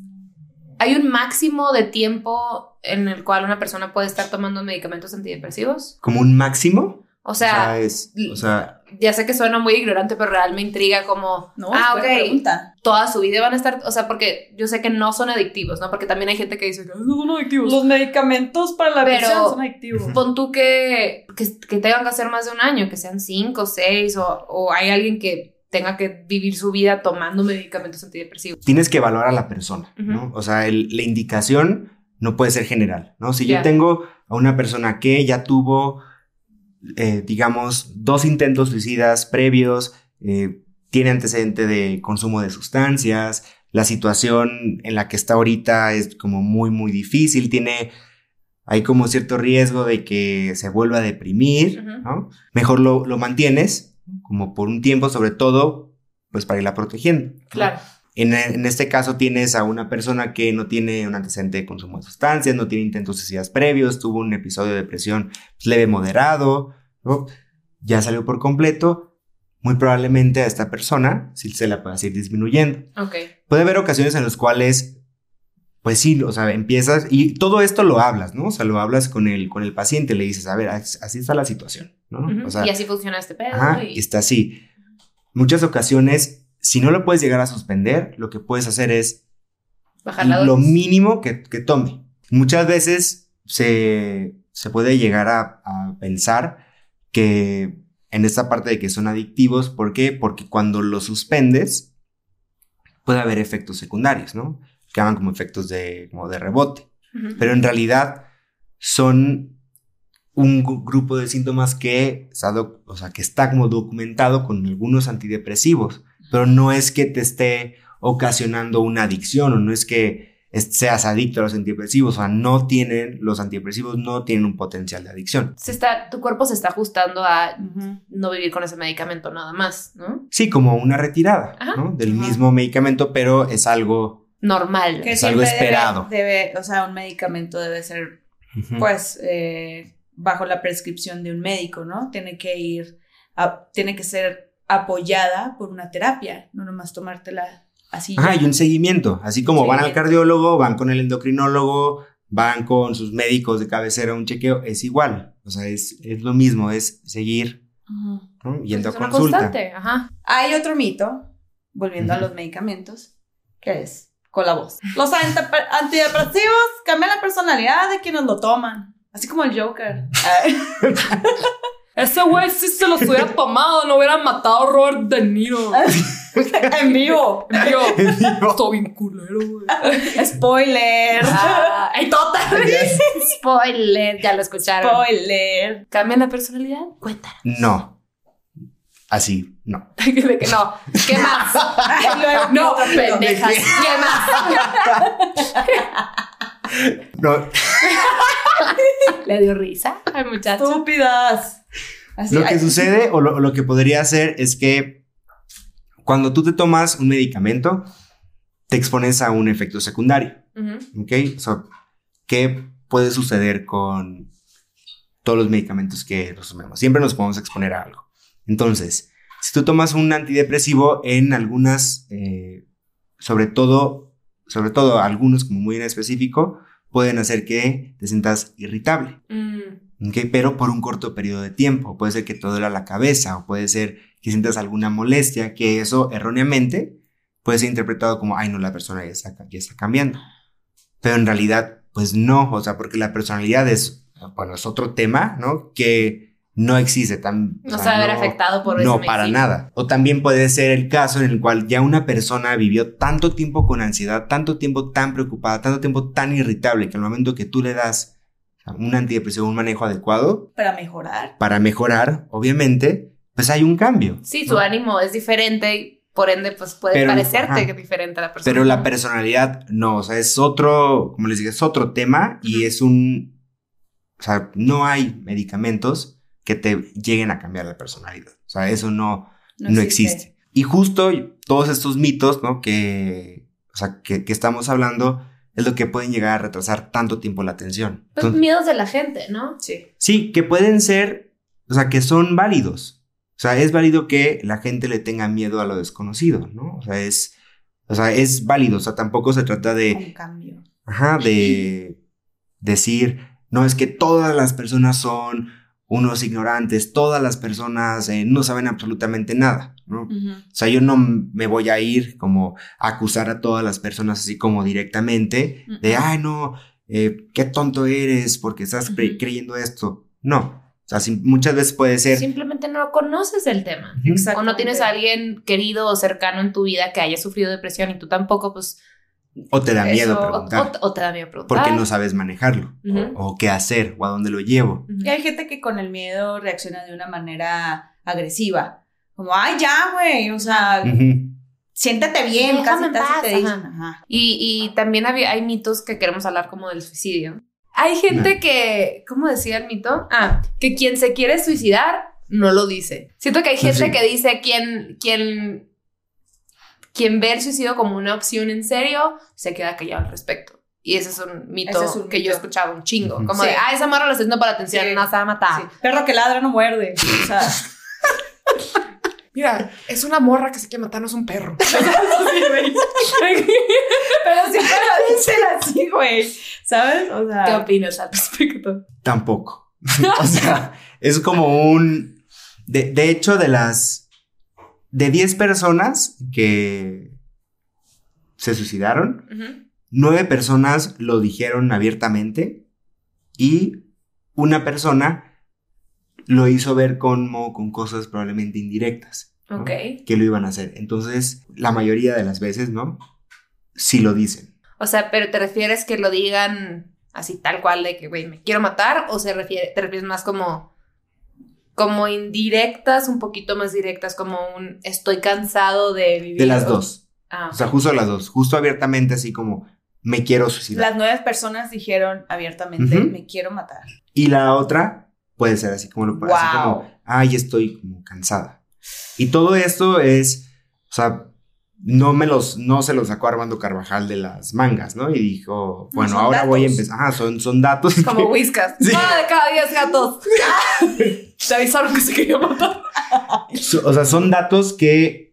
¿Hay un máximo de tiempo en el cual una persona puede estar tomando medicamentos antidepresivos? como un máximo. O sea, es, o sea, ya sé que suena muy ignorante, pero real me intriga como, No, ah, ok, pregunta. toda su vida van a estar, o sea, porque yo sé que no son adictivos, ¿no? Porque también hay gente que dice, No son adictivos. Los medicamentos para la Pero- depresión son adictivos. pon tú que, que, que tengan que hacer más de un año, que sean cinco, seis, o, o hay alguien que tenga que vivir su vida tomando medicamentos antidepresivos. tienes que evaluar a la persona. ¿no? O sea, el- la indicación no puede ser general, ¿no? Si yo tengo a una persona que ya tuvo, eh, digamos, dos intentos suicidas previos, eh, tiene antecedente de consumo de sustancias, la situación en la que está ahorita es como muy, muy difícil, tiene, hay como cierto riesgo de que se vuelva a deprimir. ¿no? Mejor lo, lo mantienes como por un tiempo, sobre todo, pues para irla protegiendo. Claro. En, en este caso tienes a una persona que no tiene un antecedente de consumo de sustancias, no tiene intentos suicidas previos, tuvo un episodio de depresión pues, leve moderado, ¿no? ya salió por completo. Muy probablemente a esta persona sí se la pueda ir disminuyendo. Ok. Puede haber ocasiones en las cuales, pues sí, o sea, empiezas y todo esto lo hablas, ¿no? O sea, lo hablas con el, con el paciente, le dices, a ver, as- así está la situación, ¿no? O sea, y así funciona este pedo. Ajá, y- está así. Muchas ocasiones, si no lo puedes llegar a suspender, lo que puedes hacer es bajar la lo mínimo que, que tome. Muchas veces se, se puede llegar a, a pensar que en esta parte de que son adictivos, ¿por qué? Porque cuando lo suspendes, puede haber efectos secundarios, ¿no? Que hagan como efectos de, como de rebote pero en realidad son un gru- grupo de síntomas que está, doc- o sea, que está como documentado con algunos antidepresivos, pero no es que te esté ocasionando una adicción o no es que seas adicto a los antidepresivos, o sea, no tienen, los antidepresivos no tienen un potencial de adicción. Se está, tu cuerpo se está ajustando a no vivir con ese medicamento nada más, ¿no? Sí, como una retirada Ajá. ¿no? del Ajá. mismo medicamento, pero es algo... Normal. Que Es algo debe- esperado. Debe, o sea, un medicamento debe ser, pues, eh, bajo la prescripción de un médico, ¿no? Tiene que ir, a- tiene que ser apoyada por una terapia, no nomás tomártela así. Ajá, ya. y un seguimiento. Así como van al cardiólogo, van con el endocrinólogo, van con sus médicos de cabecera a un chequeo, es igual. O sea, es, es lo mismo, es seguir. ¿no? yendo a consulta. constante, ajá. Hay otro mito, volviendo a los medicamentos, que es con la voz. Los antidepresivos cambian la personalidad de quienes lo toman. Así como el Joker. Ese güey sí se los hubiera tomado, no hubiera matado a Robert De Niro. en vivo. Tío, Digo, estoy bien culero, güey. Spoiler. Ah, ¡Ay, tota! Spoiler, ya lo escucharon. Spoiler. ¿Cambian la personalidad? Cuéntanos. no. Así, no. De que no. ¿Qué más? Luego, No, pendejas. ¿Qué más? No, ¿Le dio risa al muchacho? Estúpidas. Así, lo que ay, sucede o lo, que podría hacer es que cuando tú te tomas un medicamento, te expones a un efecto secundario. Ujú. ¿Ok? O sea, ¿qué puede suceder con todos los medicamentos que nos tomemos? Siempre nos podemos exponer a algo. Entonces, si tú tomas un antidepresivo en algunas, eh, sobre todo, sobre todo algunos como muy en específico, pueden hacer que te sientas irritable. Mm, ¿ok? Pero por un corto periodo de tiempo. Puede ser que te duela la cabeza o puede ser que sientas alguna molestia, que eso erróneamente puede ser interpretado como, ay, no, la persona ya está, ya está cambiando. Pero en realidad, pues no, o sea, porque la personalidad es, bueno, es otro tema, ¿no? Que no existe tan... o No sea, se va a ver afectado por No, ese para nada. O también puede ser el caso en el cual ya una persona vivió tanto tiempo con ansiedad, tanto tiempo tan preocupada, tanto tiempo tan irritable, que al momento que tú le das un antidepresivo, un manejo adecuado, Para mejorar. para mejorar, obviamente, pues hay un cambio. Sí, ¿no? su ánimo es diferente y por ende, pues puede Pero, parecerte ajá. que es diferente a la persona. Pero la personalidad no, o sea, es otro, como les dije, es otro tema y es un, o sea, no hay medicamentos que te lleguen a cambiar la personalidad. O sea, eso no, no, existe. Y justo todos estos mitos, ¿no? Que, o sea, que, que estamos hablando es lo que pueden llegar a retrasar tanto tiempo la atención. Pues Entonces, miedos de la gente, ¿no? Sí. sí, que pueden ser, o sea, que son válidos. O sea, es válido que la gente le tenga miedo a lo desconocido, ¿no? O sea, es, o sea, es válido. O sea, tampoco se trata de, Un cambio. ajá, de decir, no, es que todas las personas son unos ignorantes, todas las personas eh, no saben absolutamente nada, ¿no? O sea, yo no me voy a ir como a acusar a todas las personas así como directamente de, ay, no, eh, qué tonto eres porque estás cre- creyendo esto. No, o sea, sí, muchas veces puede ser... Simplemente no conoces el tema. Ujú. O no tienes a alguien querido o cercano en tu vida que haya sufrido depresión y tú tampoco, pues. O te da miedo Eso, preguntar o- o te da miedo preguntar. porque no sabes manejarlo o qué hacer o a dónde lo llevo. Y hay gente que con el miedo reacciona de una manera agresiva. Como, ay, ya, güey. O sea, siéntate bien, casi, te dicen. ajá. Ajá. Y, y también había, hay mitos que queremos hablar como del suicidio. Hay gente No. que, ¿cómo decía el mito? Ah, que quien se quiere suicidar no lo dice. Siento que hay gente Sí. que dice quien, quien, quien ve el suicidio como una opción en serio, se queda callado al respecto. Y ese es un mito Ese es un que yo mito. escuchaba un chingo. Como de, ah, esa morra lo está haciendo para atención, Sí. no se va a matar. Sí. Perro que ladra no muerde. O sea, Mira, es una morra que se quiere matar, no es un perro. pero siempre lo dicen así, güey. ¿Sabes? O sea, ¿Qué opinas al respecto? Tampoco. o sea, es como un... De, de hecho, de las... De 10 personas que se suicidaron, Ujú. nueve personas lo dijeron abiertamente y una persona lo hizo ver como con cosas probablemente indirectas. Que lo iban a hacer. Entonces, la mayoría de las veces, ¿no? Sí lo dicen. O sea, pero ¿te refieres que lo digan así tal cual de que, güey, me quiero matar? ¿O se refiere, te refieres más como, como indirectas, un poquito más directas, como un estoy cansado de vivir? De las dos. Ah, O sea, justo las dos. Justo abiertamente, así como me quiero suicidar. las nueve personas dijeron abiertamente, me quiero matar. Y la otra puede ser así como lo así Wow. como, ay, estoy como cansada. Y todo esto es, o sea, no me los, no se los sacó Armando Carvajal de las mangas, ¿no? Y dijo, bueno, ahora voy a empezar. Ah, son, son datos. como que- whiskas. Sí. Nueve de cada diez gatos. Te avisaron que se quería matar. O sea, son datos que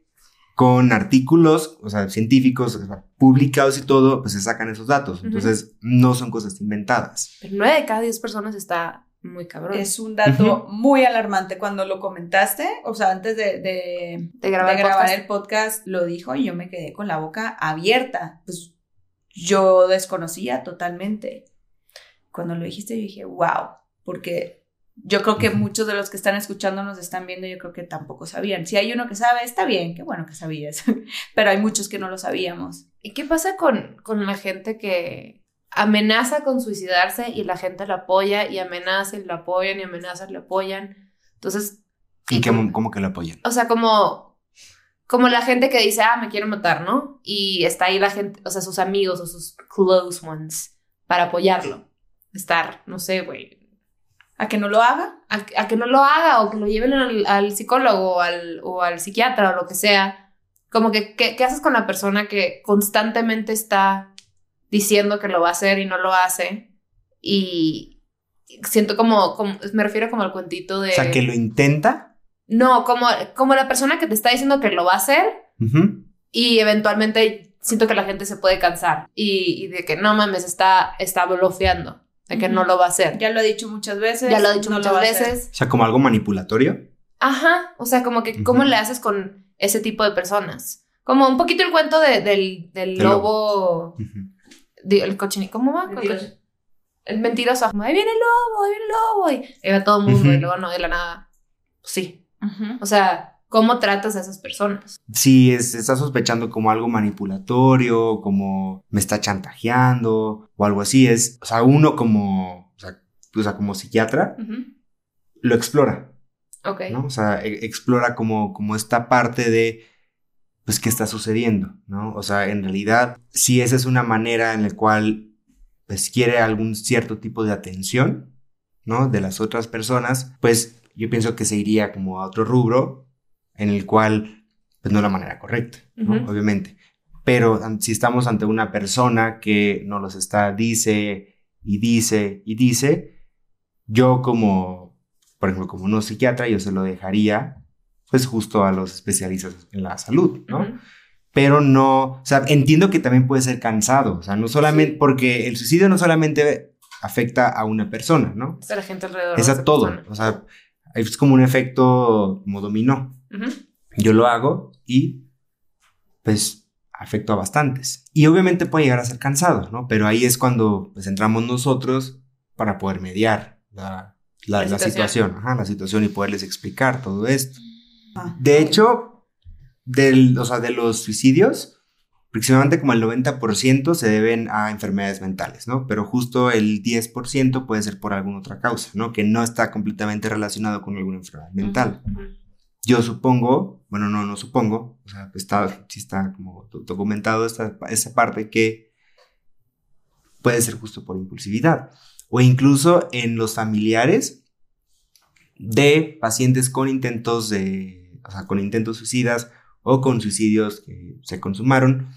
con artículos, o sea, científicos, o sea, publicados y todo, pues se sacan esos datos. Entonces, no son cosas inventadas. Pero nueve de cada diez personas está muy cabrón. Es un dato muy alarmante cuando lo comentaste, o sea, antes de, de, de grabar, de el grabar podcast. el podcast lo dijo y yo me quedé con la boca abierta. Pues yo desconocía totalmente. Cuando lo dijiste yo dije, wow, porque yo creo que muchos de los que están escuchando nos están viendo, yo creo que tampoco sabían. Si hay uno que sabe, está bien, qué bueno que sabías, pero hay muchos que no lo sabíamos. ¿Y qué pasa con, con la gente que amenaza con suicidarse y la gente lo apoya y amenaza y lo apoyan y amenaza y lo apoyan? Entonces, Y que, como- como que lo apoyan. o sea, como, como la gente que dice, ah, me quiero matar, ¿no? Y está ahí la gente, o sea, sus amigos o sus close ones para apoyarlo. Estar, no sé, güey, ¿A que no lo haga? a, a que no lo haga o que lo lleven al, al psicólogo o al, o al psiquiatra o lo que sea. Como que, ¿qué, qué haces con la persona que constantemente está diciendo que lo va a hacer y no lo hace? Y siento como, como me refiero como al cuentito de... O sea, que lo intenta. No, como, como la persona que te está diciendo que lo va a hacer y eventualmente siento que la gente se puede cansar y, y de que no mames, está, está bloqueando, de que no lo va a hacer. Ya lo he dicho muchas veces. Ya lo he dicho no muchas veces. O sea, como algo manipulatorio. Ajá, o sea, como que, ¿cómo le haces con ese tipo de personas? Como un poquito el cuento de- del, del lobo, Ujú. El cochinito, ¿cómo va? Mentiroso. El mentiroso, como, ahí viene el lobo, ahí viene el lobo, y ahí va todo el mundo, Ujú. y luego no, de la nada, pues sí. O sea, ¿cómo tratas a esas personas? Si es, está sospechando como algo manipulatorio, como me está chantajeando o algo así, es, o sea, uno como, o sea, o sea, como psiquiatra lo explora, Ok. ¿no? O sea, e- explora como, como esta parte de, pues, qué está sucediendo, ¿no? O sea, en realidad, si esa es una manera en la cual, pues, quiere algún cierto tipo de atención, ¿no? De las otras personas, pues, yo pienso que se iría como a otro rubro en el cual, pues, no es la manera correcta, ¿no? Ujú. Obviamente. Pero si estamos ante una persona que nos los está, dice y dice y dice, yo como, por ejemplo, como no psiquiatra, yo se lo dejaría, pues justo a los especialistas en la salud, ¿no? Ujú. Pero no, o sea, entiendo que también puede ser cansado, o sea, no solamente, porque el suicidio no solamente afecta a una persona, ¿no? Es a la gente alrededor. Es a todo. persona. O sea, es como un efecto como dominó. Ujú. Yo lo hago y pues afecto a bastantes. Y obviamente puede llegar a ser cansado, ¿no? Pero ahí es cuando pues entramos nosotros para poder mediar la, la- La la situación. situación, ajá, la situación y poderles explicar todo esto. Ah, De hecho, del, o sea, de los suicidios, aproximadamente como el 90% se deben a enfermedades mentales, ¿no? Pero justo el 10% puede ser por alguna otra causa, ¿no? Que no está completamente relacionado con alguna enfermedad mental. Yo supongo, bueno, no, no supongo, o sea, está, sí está como do- documentado esta, esa parte que puede ser justo por impulsividad. O incluso en los familiares de pacientes con intentos de, o sea, con intentos suicidas o con suicidios que se consumaron,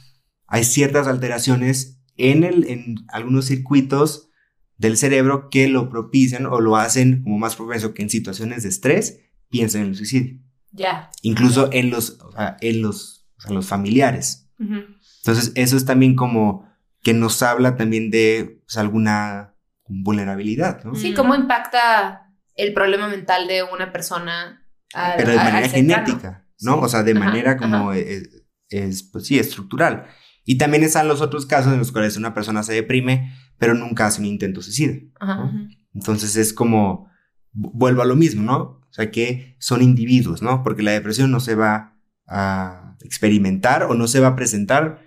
hay ciertas alteraciones en, el, en algunos circuitos del cerebro que lo propician o lo hacen como más propenso que en situaciones de estrés piensen en el suicidio. Ya. Incluso en los, o sea, en los, o sea, los familiares. Ujú. Entonces, eso es también como que nos habla también de pues, alguna vulnerabilidad, ¿no? Sí, cómo impacta el problema mental de una persona al- Pero de manera genética, ¿no? Sí. O sea, de Ajá, manera como es, es, pues sí, estructural. Y también están los otros casos en los cuales una persona se deprime, pero nunca hace un intento suicida. ¿no? Entonces es como, vu- vuelvo a lo mismo, ¿no? O sea, que son individuos, ¿no? Porque la depresión no se va a experimentar o no se va a presentar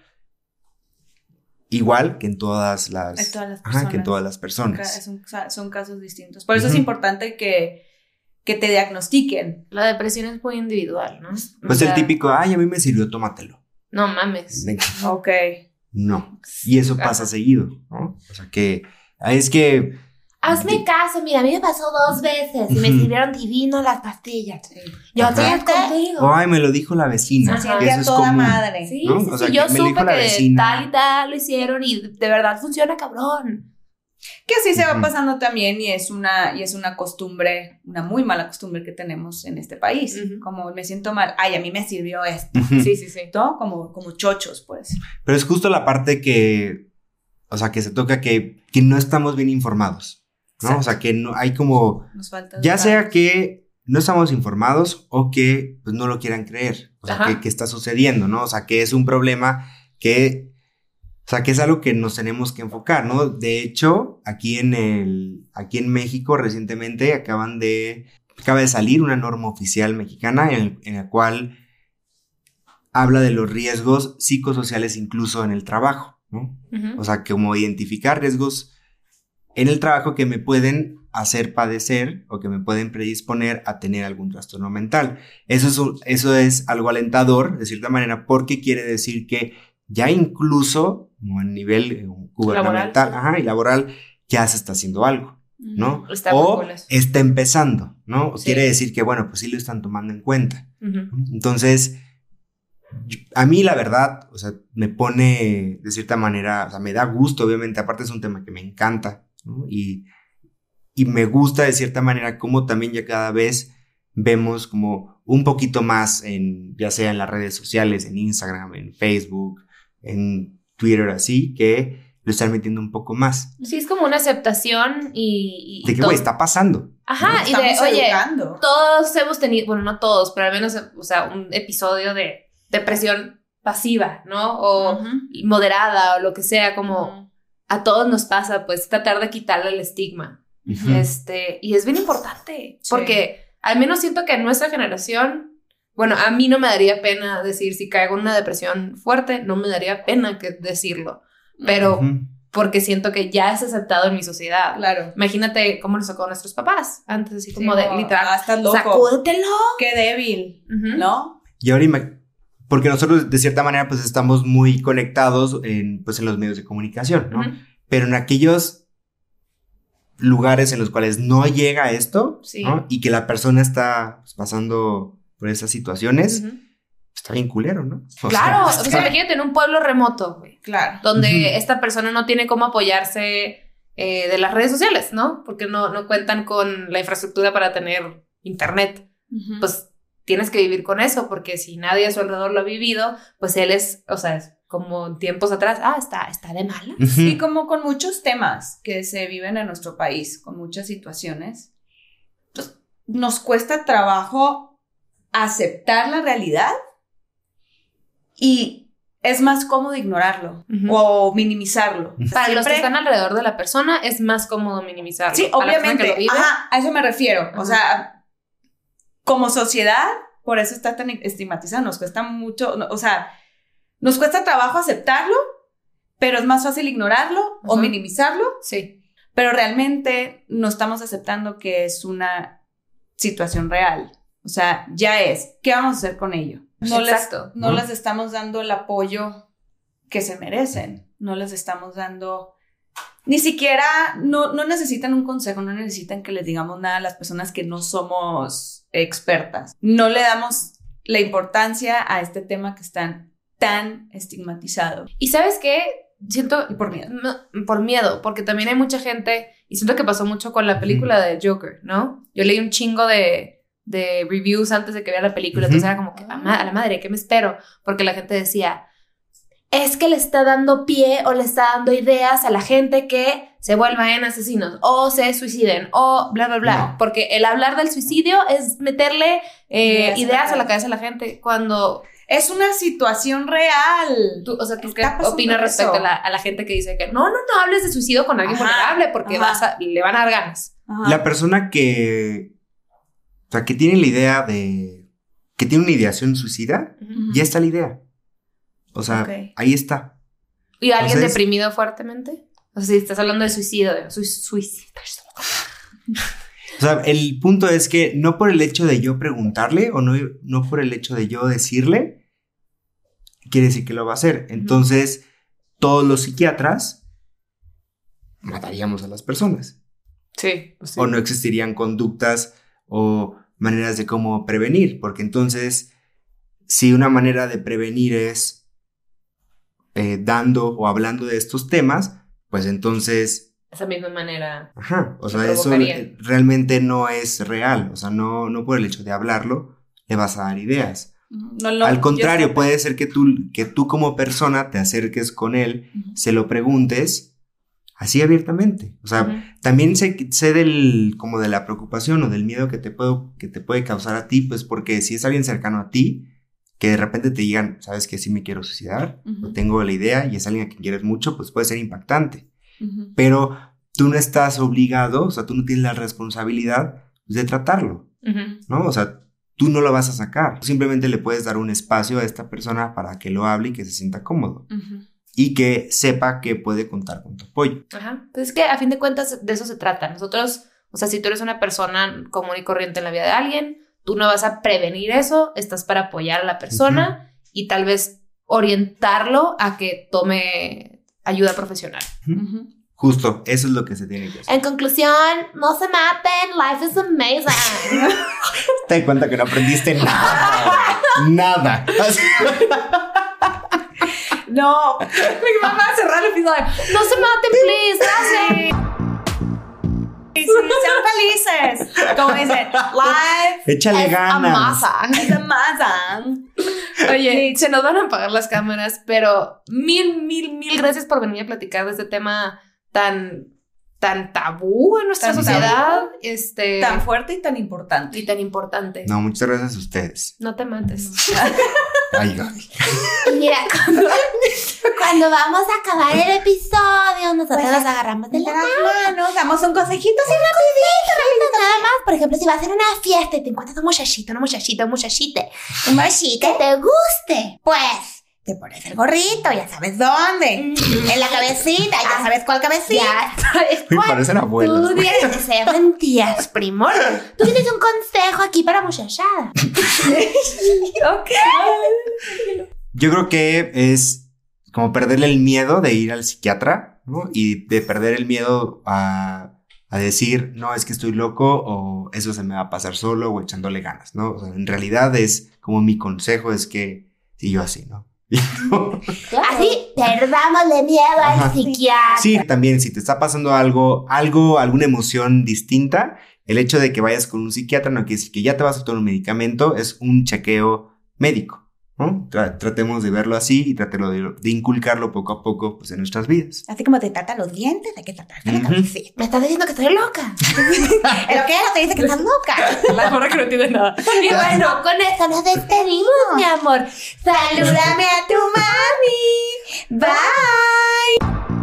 igual que en todas las, En todas las Ajá, que en personas. todas las personas. Son, son casos distintos. Por eso es Ujú. importante que, que te diagnostiquen. La depresión es muy individual, ¿no? O Pues sea, el típico, ay, a mí me sirvió, tómatelo. No mames. Ok. No. Y eso pasa Ajá. seguido, ¿no? O sea que es que Hazme caso, mira, a mí me pasó dos veces y me sirvieron divino las pastillas. Yo Ajá. estoy contigo. ay, me lo dijo la vecina. Se que eso es toda común. madre. Sí, ¿no? sí, O sí, sea, yo que me lo dijo supe la que vecina. tal y tal lo hicieron y de verdad funciona cabrón. Que así se va pasando también y es una y es una costumbre, una muy mala costumbre que tenemos en este país. Como me siento mal, ay, a mí me sirvió esto. Sí, sí, sí. ¿no? Como, como chochos, pues. Pero es justo la parte que, o sea, que se toca que, que no estamos bien informados, ¿no? Exacto. O sea, que no hay como, Nos falta ya sea que no estamos informados o que pues, no lo quieran creer, o sea, Ajá. que, que está sucediendo, ¿no? O sea, que es un problema que, sea, que es algo que nos tenemos que enfocar, ¿no? De hecho, aquí en el, aquí en México recientemente acaban de, acaba de salir una norma oficial mexicana en, el- en la cual habla de los riesgos psicosociales incluso en el trabajo, ¿no? O sea, como identificar riesgos en el trabajo que me pueden hacer padecer o que me pueden predisponer a tener algún trastorno mental. Eso es, eso es algo alentador, de cierta manera, porque quiere decir que ya incluso como a nivel eh, gubernamental ajá, y laboral ya se está haciendo algo, ¿no? Está o está empezando, ¿no? Sí. Quiere decir que, bueno, pues sí lo están tomando en cuenta. Entonces, a mí la verdad, o sea, me pone de cierta manera, o sea, me da gusto, obviamente, aparte es un tema que me encanta, ¿no? Y, y me gusta de cierta manera como también ya cada vez vemos como un poquito más en, ya sea en las redes sociales, en Instagram, en Facebook, en Twitter, así, que lo están metiendo un poco más. Sí, es como una aceptación y... y De que, güey, está pasando. Ajá, y de, oye, educando. todos hemos tenido, bueno, no todos, pero al menos, o sea, un episodio de depresión pasiva, ¿no? O Ujú. moderada o lo que sea, como a todos nos pasa, pues tratar de quitarle el estigma. Ujú. Este, y es bien importante, Sí. porque al menos siento que en nuestra generación, bueno, a mí no me daría pena decir si caigo en una depresión fuerte, no me daría pena que decirlo, pero porque siento que ya es aceptado en mi sociedad. Claro. Imagínate cómo nos sacó a nuestros papás antes, así Sí, como de literal, "Ah, estás loco. sacúdetelo. Qué débil, Ujú. ¿no? Y ahora porque nosotros de cierta manera pues estamos muy conectados en, pues, en los medios de comunicación, ¿no? Pero en aquellos lugares en los cuales no llega esto, Sí. ¿no? Y que la persona está pues, pasando por esas situaciones, Ujú. está bien culero, ¿no? O Claro, sea, o sea, imagínate en un pueblo remoto, güey, Claro. donde Ujú. esta persona no tiene cómo apoyarse eh, de las redes sociales, ¿no? Porque no, no cuentan con la infraestructura para tener internet. Pues tienes que vivir con eso, porque si nadie a su alrededor lo ha vivido, pues él es, o sea, es como tiempos atrás, ah, está, está de mala. Ujú. Y como con muchos temas que se viven en nuestro país, con muchas situaciones, pues, nos cuesta trabajo aceptar la realidad y es más cómodo ignorarlo o minimizarlo. Para los que están alrededor de la persona es más cómodo minimizarlo. Sí, la que obviamente. lo vive, Ajá, a eso me refiero. O sea, como sociedad, por eso está tan estigmatizado. Nos cuesta mucho, no, o sea, nos cuesta trabajo aceptarlo, pero es más fácil ignorarlo o minimizarlo. Sí. Pero realmente no estamos aceptando que es una situación real. O sea, ya es. ¿Qué vamos a hacer con ello? No, les, Exacto. no ¿No? les estamos dando el apoyo que se merecen. No les estamos dando... Ni siquiera, no, no necesitan un consejo, no necesitan que les digamos nada a las personas que no somos expertas. No le damos la importancia a este tema que están tan estigmatizado. Y sabes qué? Siento Y por miedo. No, por miedo, porque también hay mucha gente, y siento que pasó mucho con la película de Joker, ¿no? Yo leí un chingo de, de reviews antes de que vea la película, entonces era como que a, ma- a la madre, ¿qué me espero? Porque la gente decía, es que le está dando pie o le está dando ideas a la gente que se vuelvan asesinos o se suiciden o bla, bla, bla. No. Porque el hablar del suicidio es meterle eh, Ideas a la ideas a la cabeza. a la gente cuando Es una situación real. Tú, o sea, ¿tú qué opinas respecto a la, a la gente que dice que no, no, no hables de suicidio con alguien Ajá, vulnerable porque vas a- le van a dar ganas? Ajá. La persona que. O sea, que tiene la idea de. Que tiene una ideación suicida, ya está la idea. O sea, ahí está. ¿Y alguien Entonces- deprimido fuertemente? O sea, si estás hablando de suicidio, de sui- suicidio. O sea, el punto es que no por el hecho de yo preguntarle o no, no por el hecho de yo decirle, quiere decir que lo va a hacer. Entonces, todos los psiquiatras mataríamos a las personas. Sí. o no existirían conductas o maneras de cómo prevenir, porque entonces, si una manera de prevenir es eh, dando o hablando de estos temas, pues entonces, Esa misma manera. ajá, o Se sea, eso provocaría. realmente no es real, o sea, no, no por el hecho de hablarlo le vas a dar ideas. No, no, Al contrario, puede ser que tú, que tú como persona te acerques con él, se lo preguntes así abiertamente. O sea, también sé, sé del, como de la preocupación o del miedo que te, puedo, que te puede causar a ti, pues porque si es alguien cercano a ti, que de repente te digan, sabes que sí me quiero suicidar, Ujú. o tengo la idea y es alguien a quien quieres mucho, pues puede ser impactante. Pero tú no estás obligado, o sea, tú no tienes la responsabilidad de tratarlo. ¿no? O sea, tú no lo vas a sacar. Simplemente le puedes dar un espacio a esta persona para que lo hable y que se sienta cómodo Ujú. Y que sepa que puede contar con tu apoyo. Ajá. Pues es que a fin de cuentas de eso se trata. Nosotros, o sea, si tú eres una persona común y corriente en la vida de alguien, tú no vas a prevenir eso, estás para apoyar a la persona y tal vez orientarlo a que tome ayuda profesional. Ujú. Justo, eso es lo que se tiene que hacer. En conclusión, no se maten, life is amazing. Te das cuenta que no aprendiste nada. nada. No, Mi mamá va a cerrar el episodio. No se maten, please, gracias. sí, sean felices. Como dicen, life Échale Es ganas. amazing. Oye, se nos van a apagar las cámaras, pero mil, mil, mil gracias por venir a platicar de este tema tan, tan tabú en nuestra Tan sociedad. Este, Tan fuerte y tan importante. y tan importante. No, muchas gracias a ustedes. No te mates. Ay, Gaby. Mira, cuando, cuando vamos a acabar el episodio, nosotros Pues, nos agarramos de la mano. manos, damos un consejito. Así rapidito, rapidito, nada más. Por ejemplo, si vas a hacer una fiesta y te encuentras un muchachito, una muchachita, un muchachite Un machito. que te guste, pues Te pones el gorrito, ya sabes dónde. En la cabecita, ya sabes cuál cabecita. ya sabes Me cuál parecen abuelos. Tú tienes que ser primor. Tú tienes un consejo aquí para muchachada. ok. Yo creo que es como perderle el miedo de ir al psiquiatra, ¿no? Y de perder el miedo a, a decir, no, es que estoy loco o eso se me va a pasar solo o echándole ganas, ¿no? O sea, en realidad es como mi consejo es que, si yo así, ¿no? Así, perdámosle miedo Ajá. al psiquiatra. Sí, también si te está pasando algo, algo, alguna emoción distinta, el hecho de que vayas con un psiquiatra no quiere decir que ya te vas a tomar un medicamento, es un chequeo médico tratemos de verlo así y tratemos de, inculcarlo poco a poco pues, en nuestras vidas. Así como te trata los dientes, hay que tratarte uh -huh. la. Me estás diciendo que estoy loca. El lo que era te dice que estás loca. La morra que no tiene nada. Y bueno, con eso nos despedimos, mi amor. Salúdame a tu mami. Bye.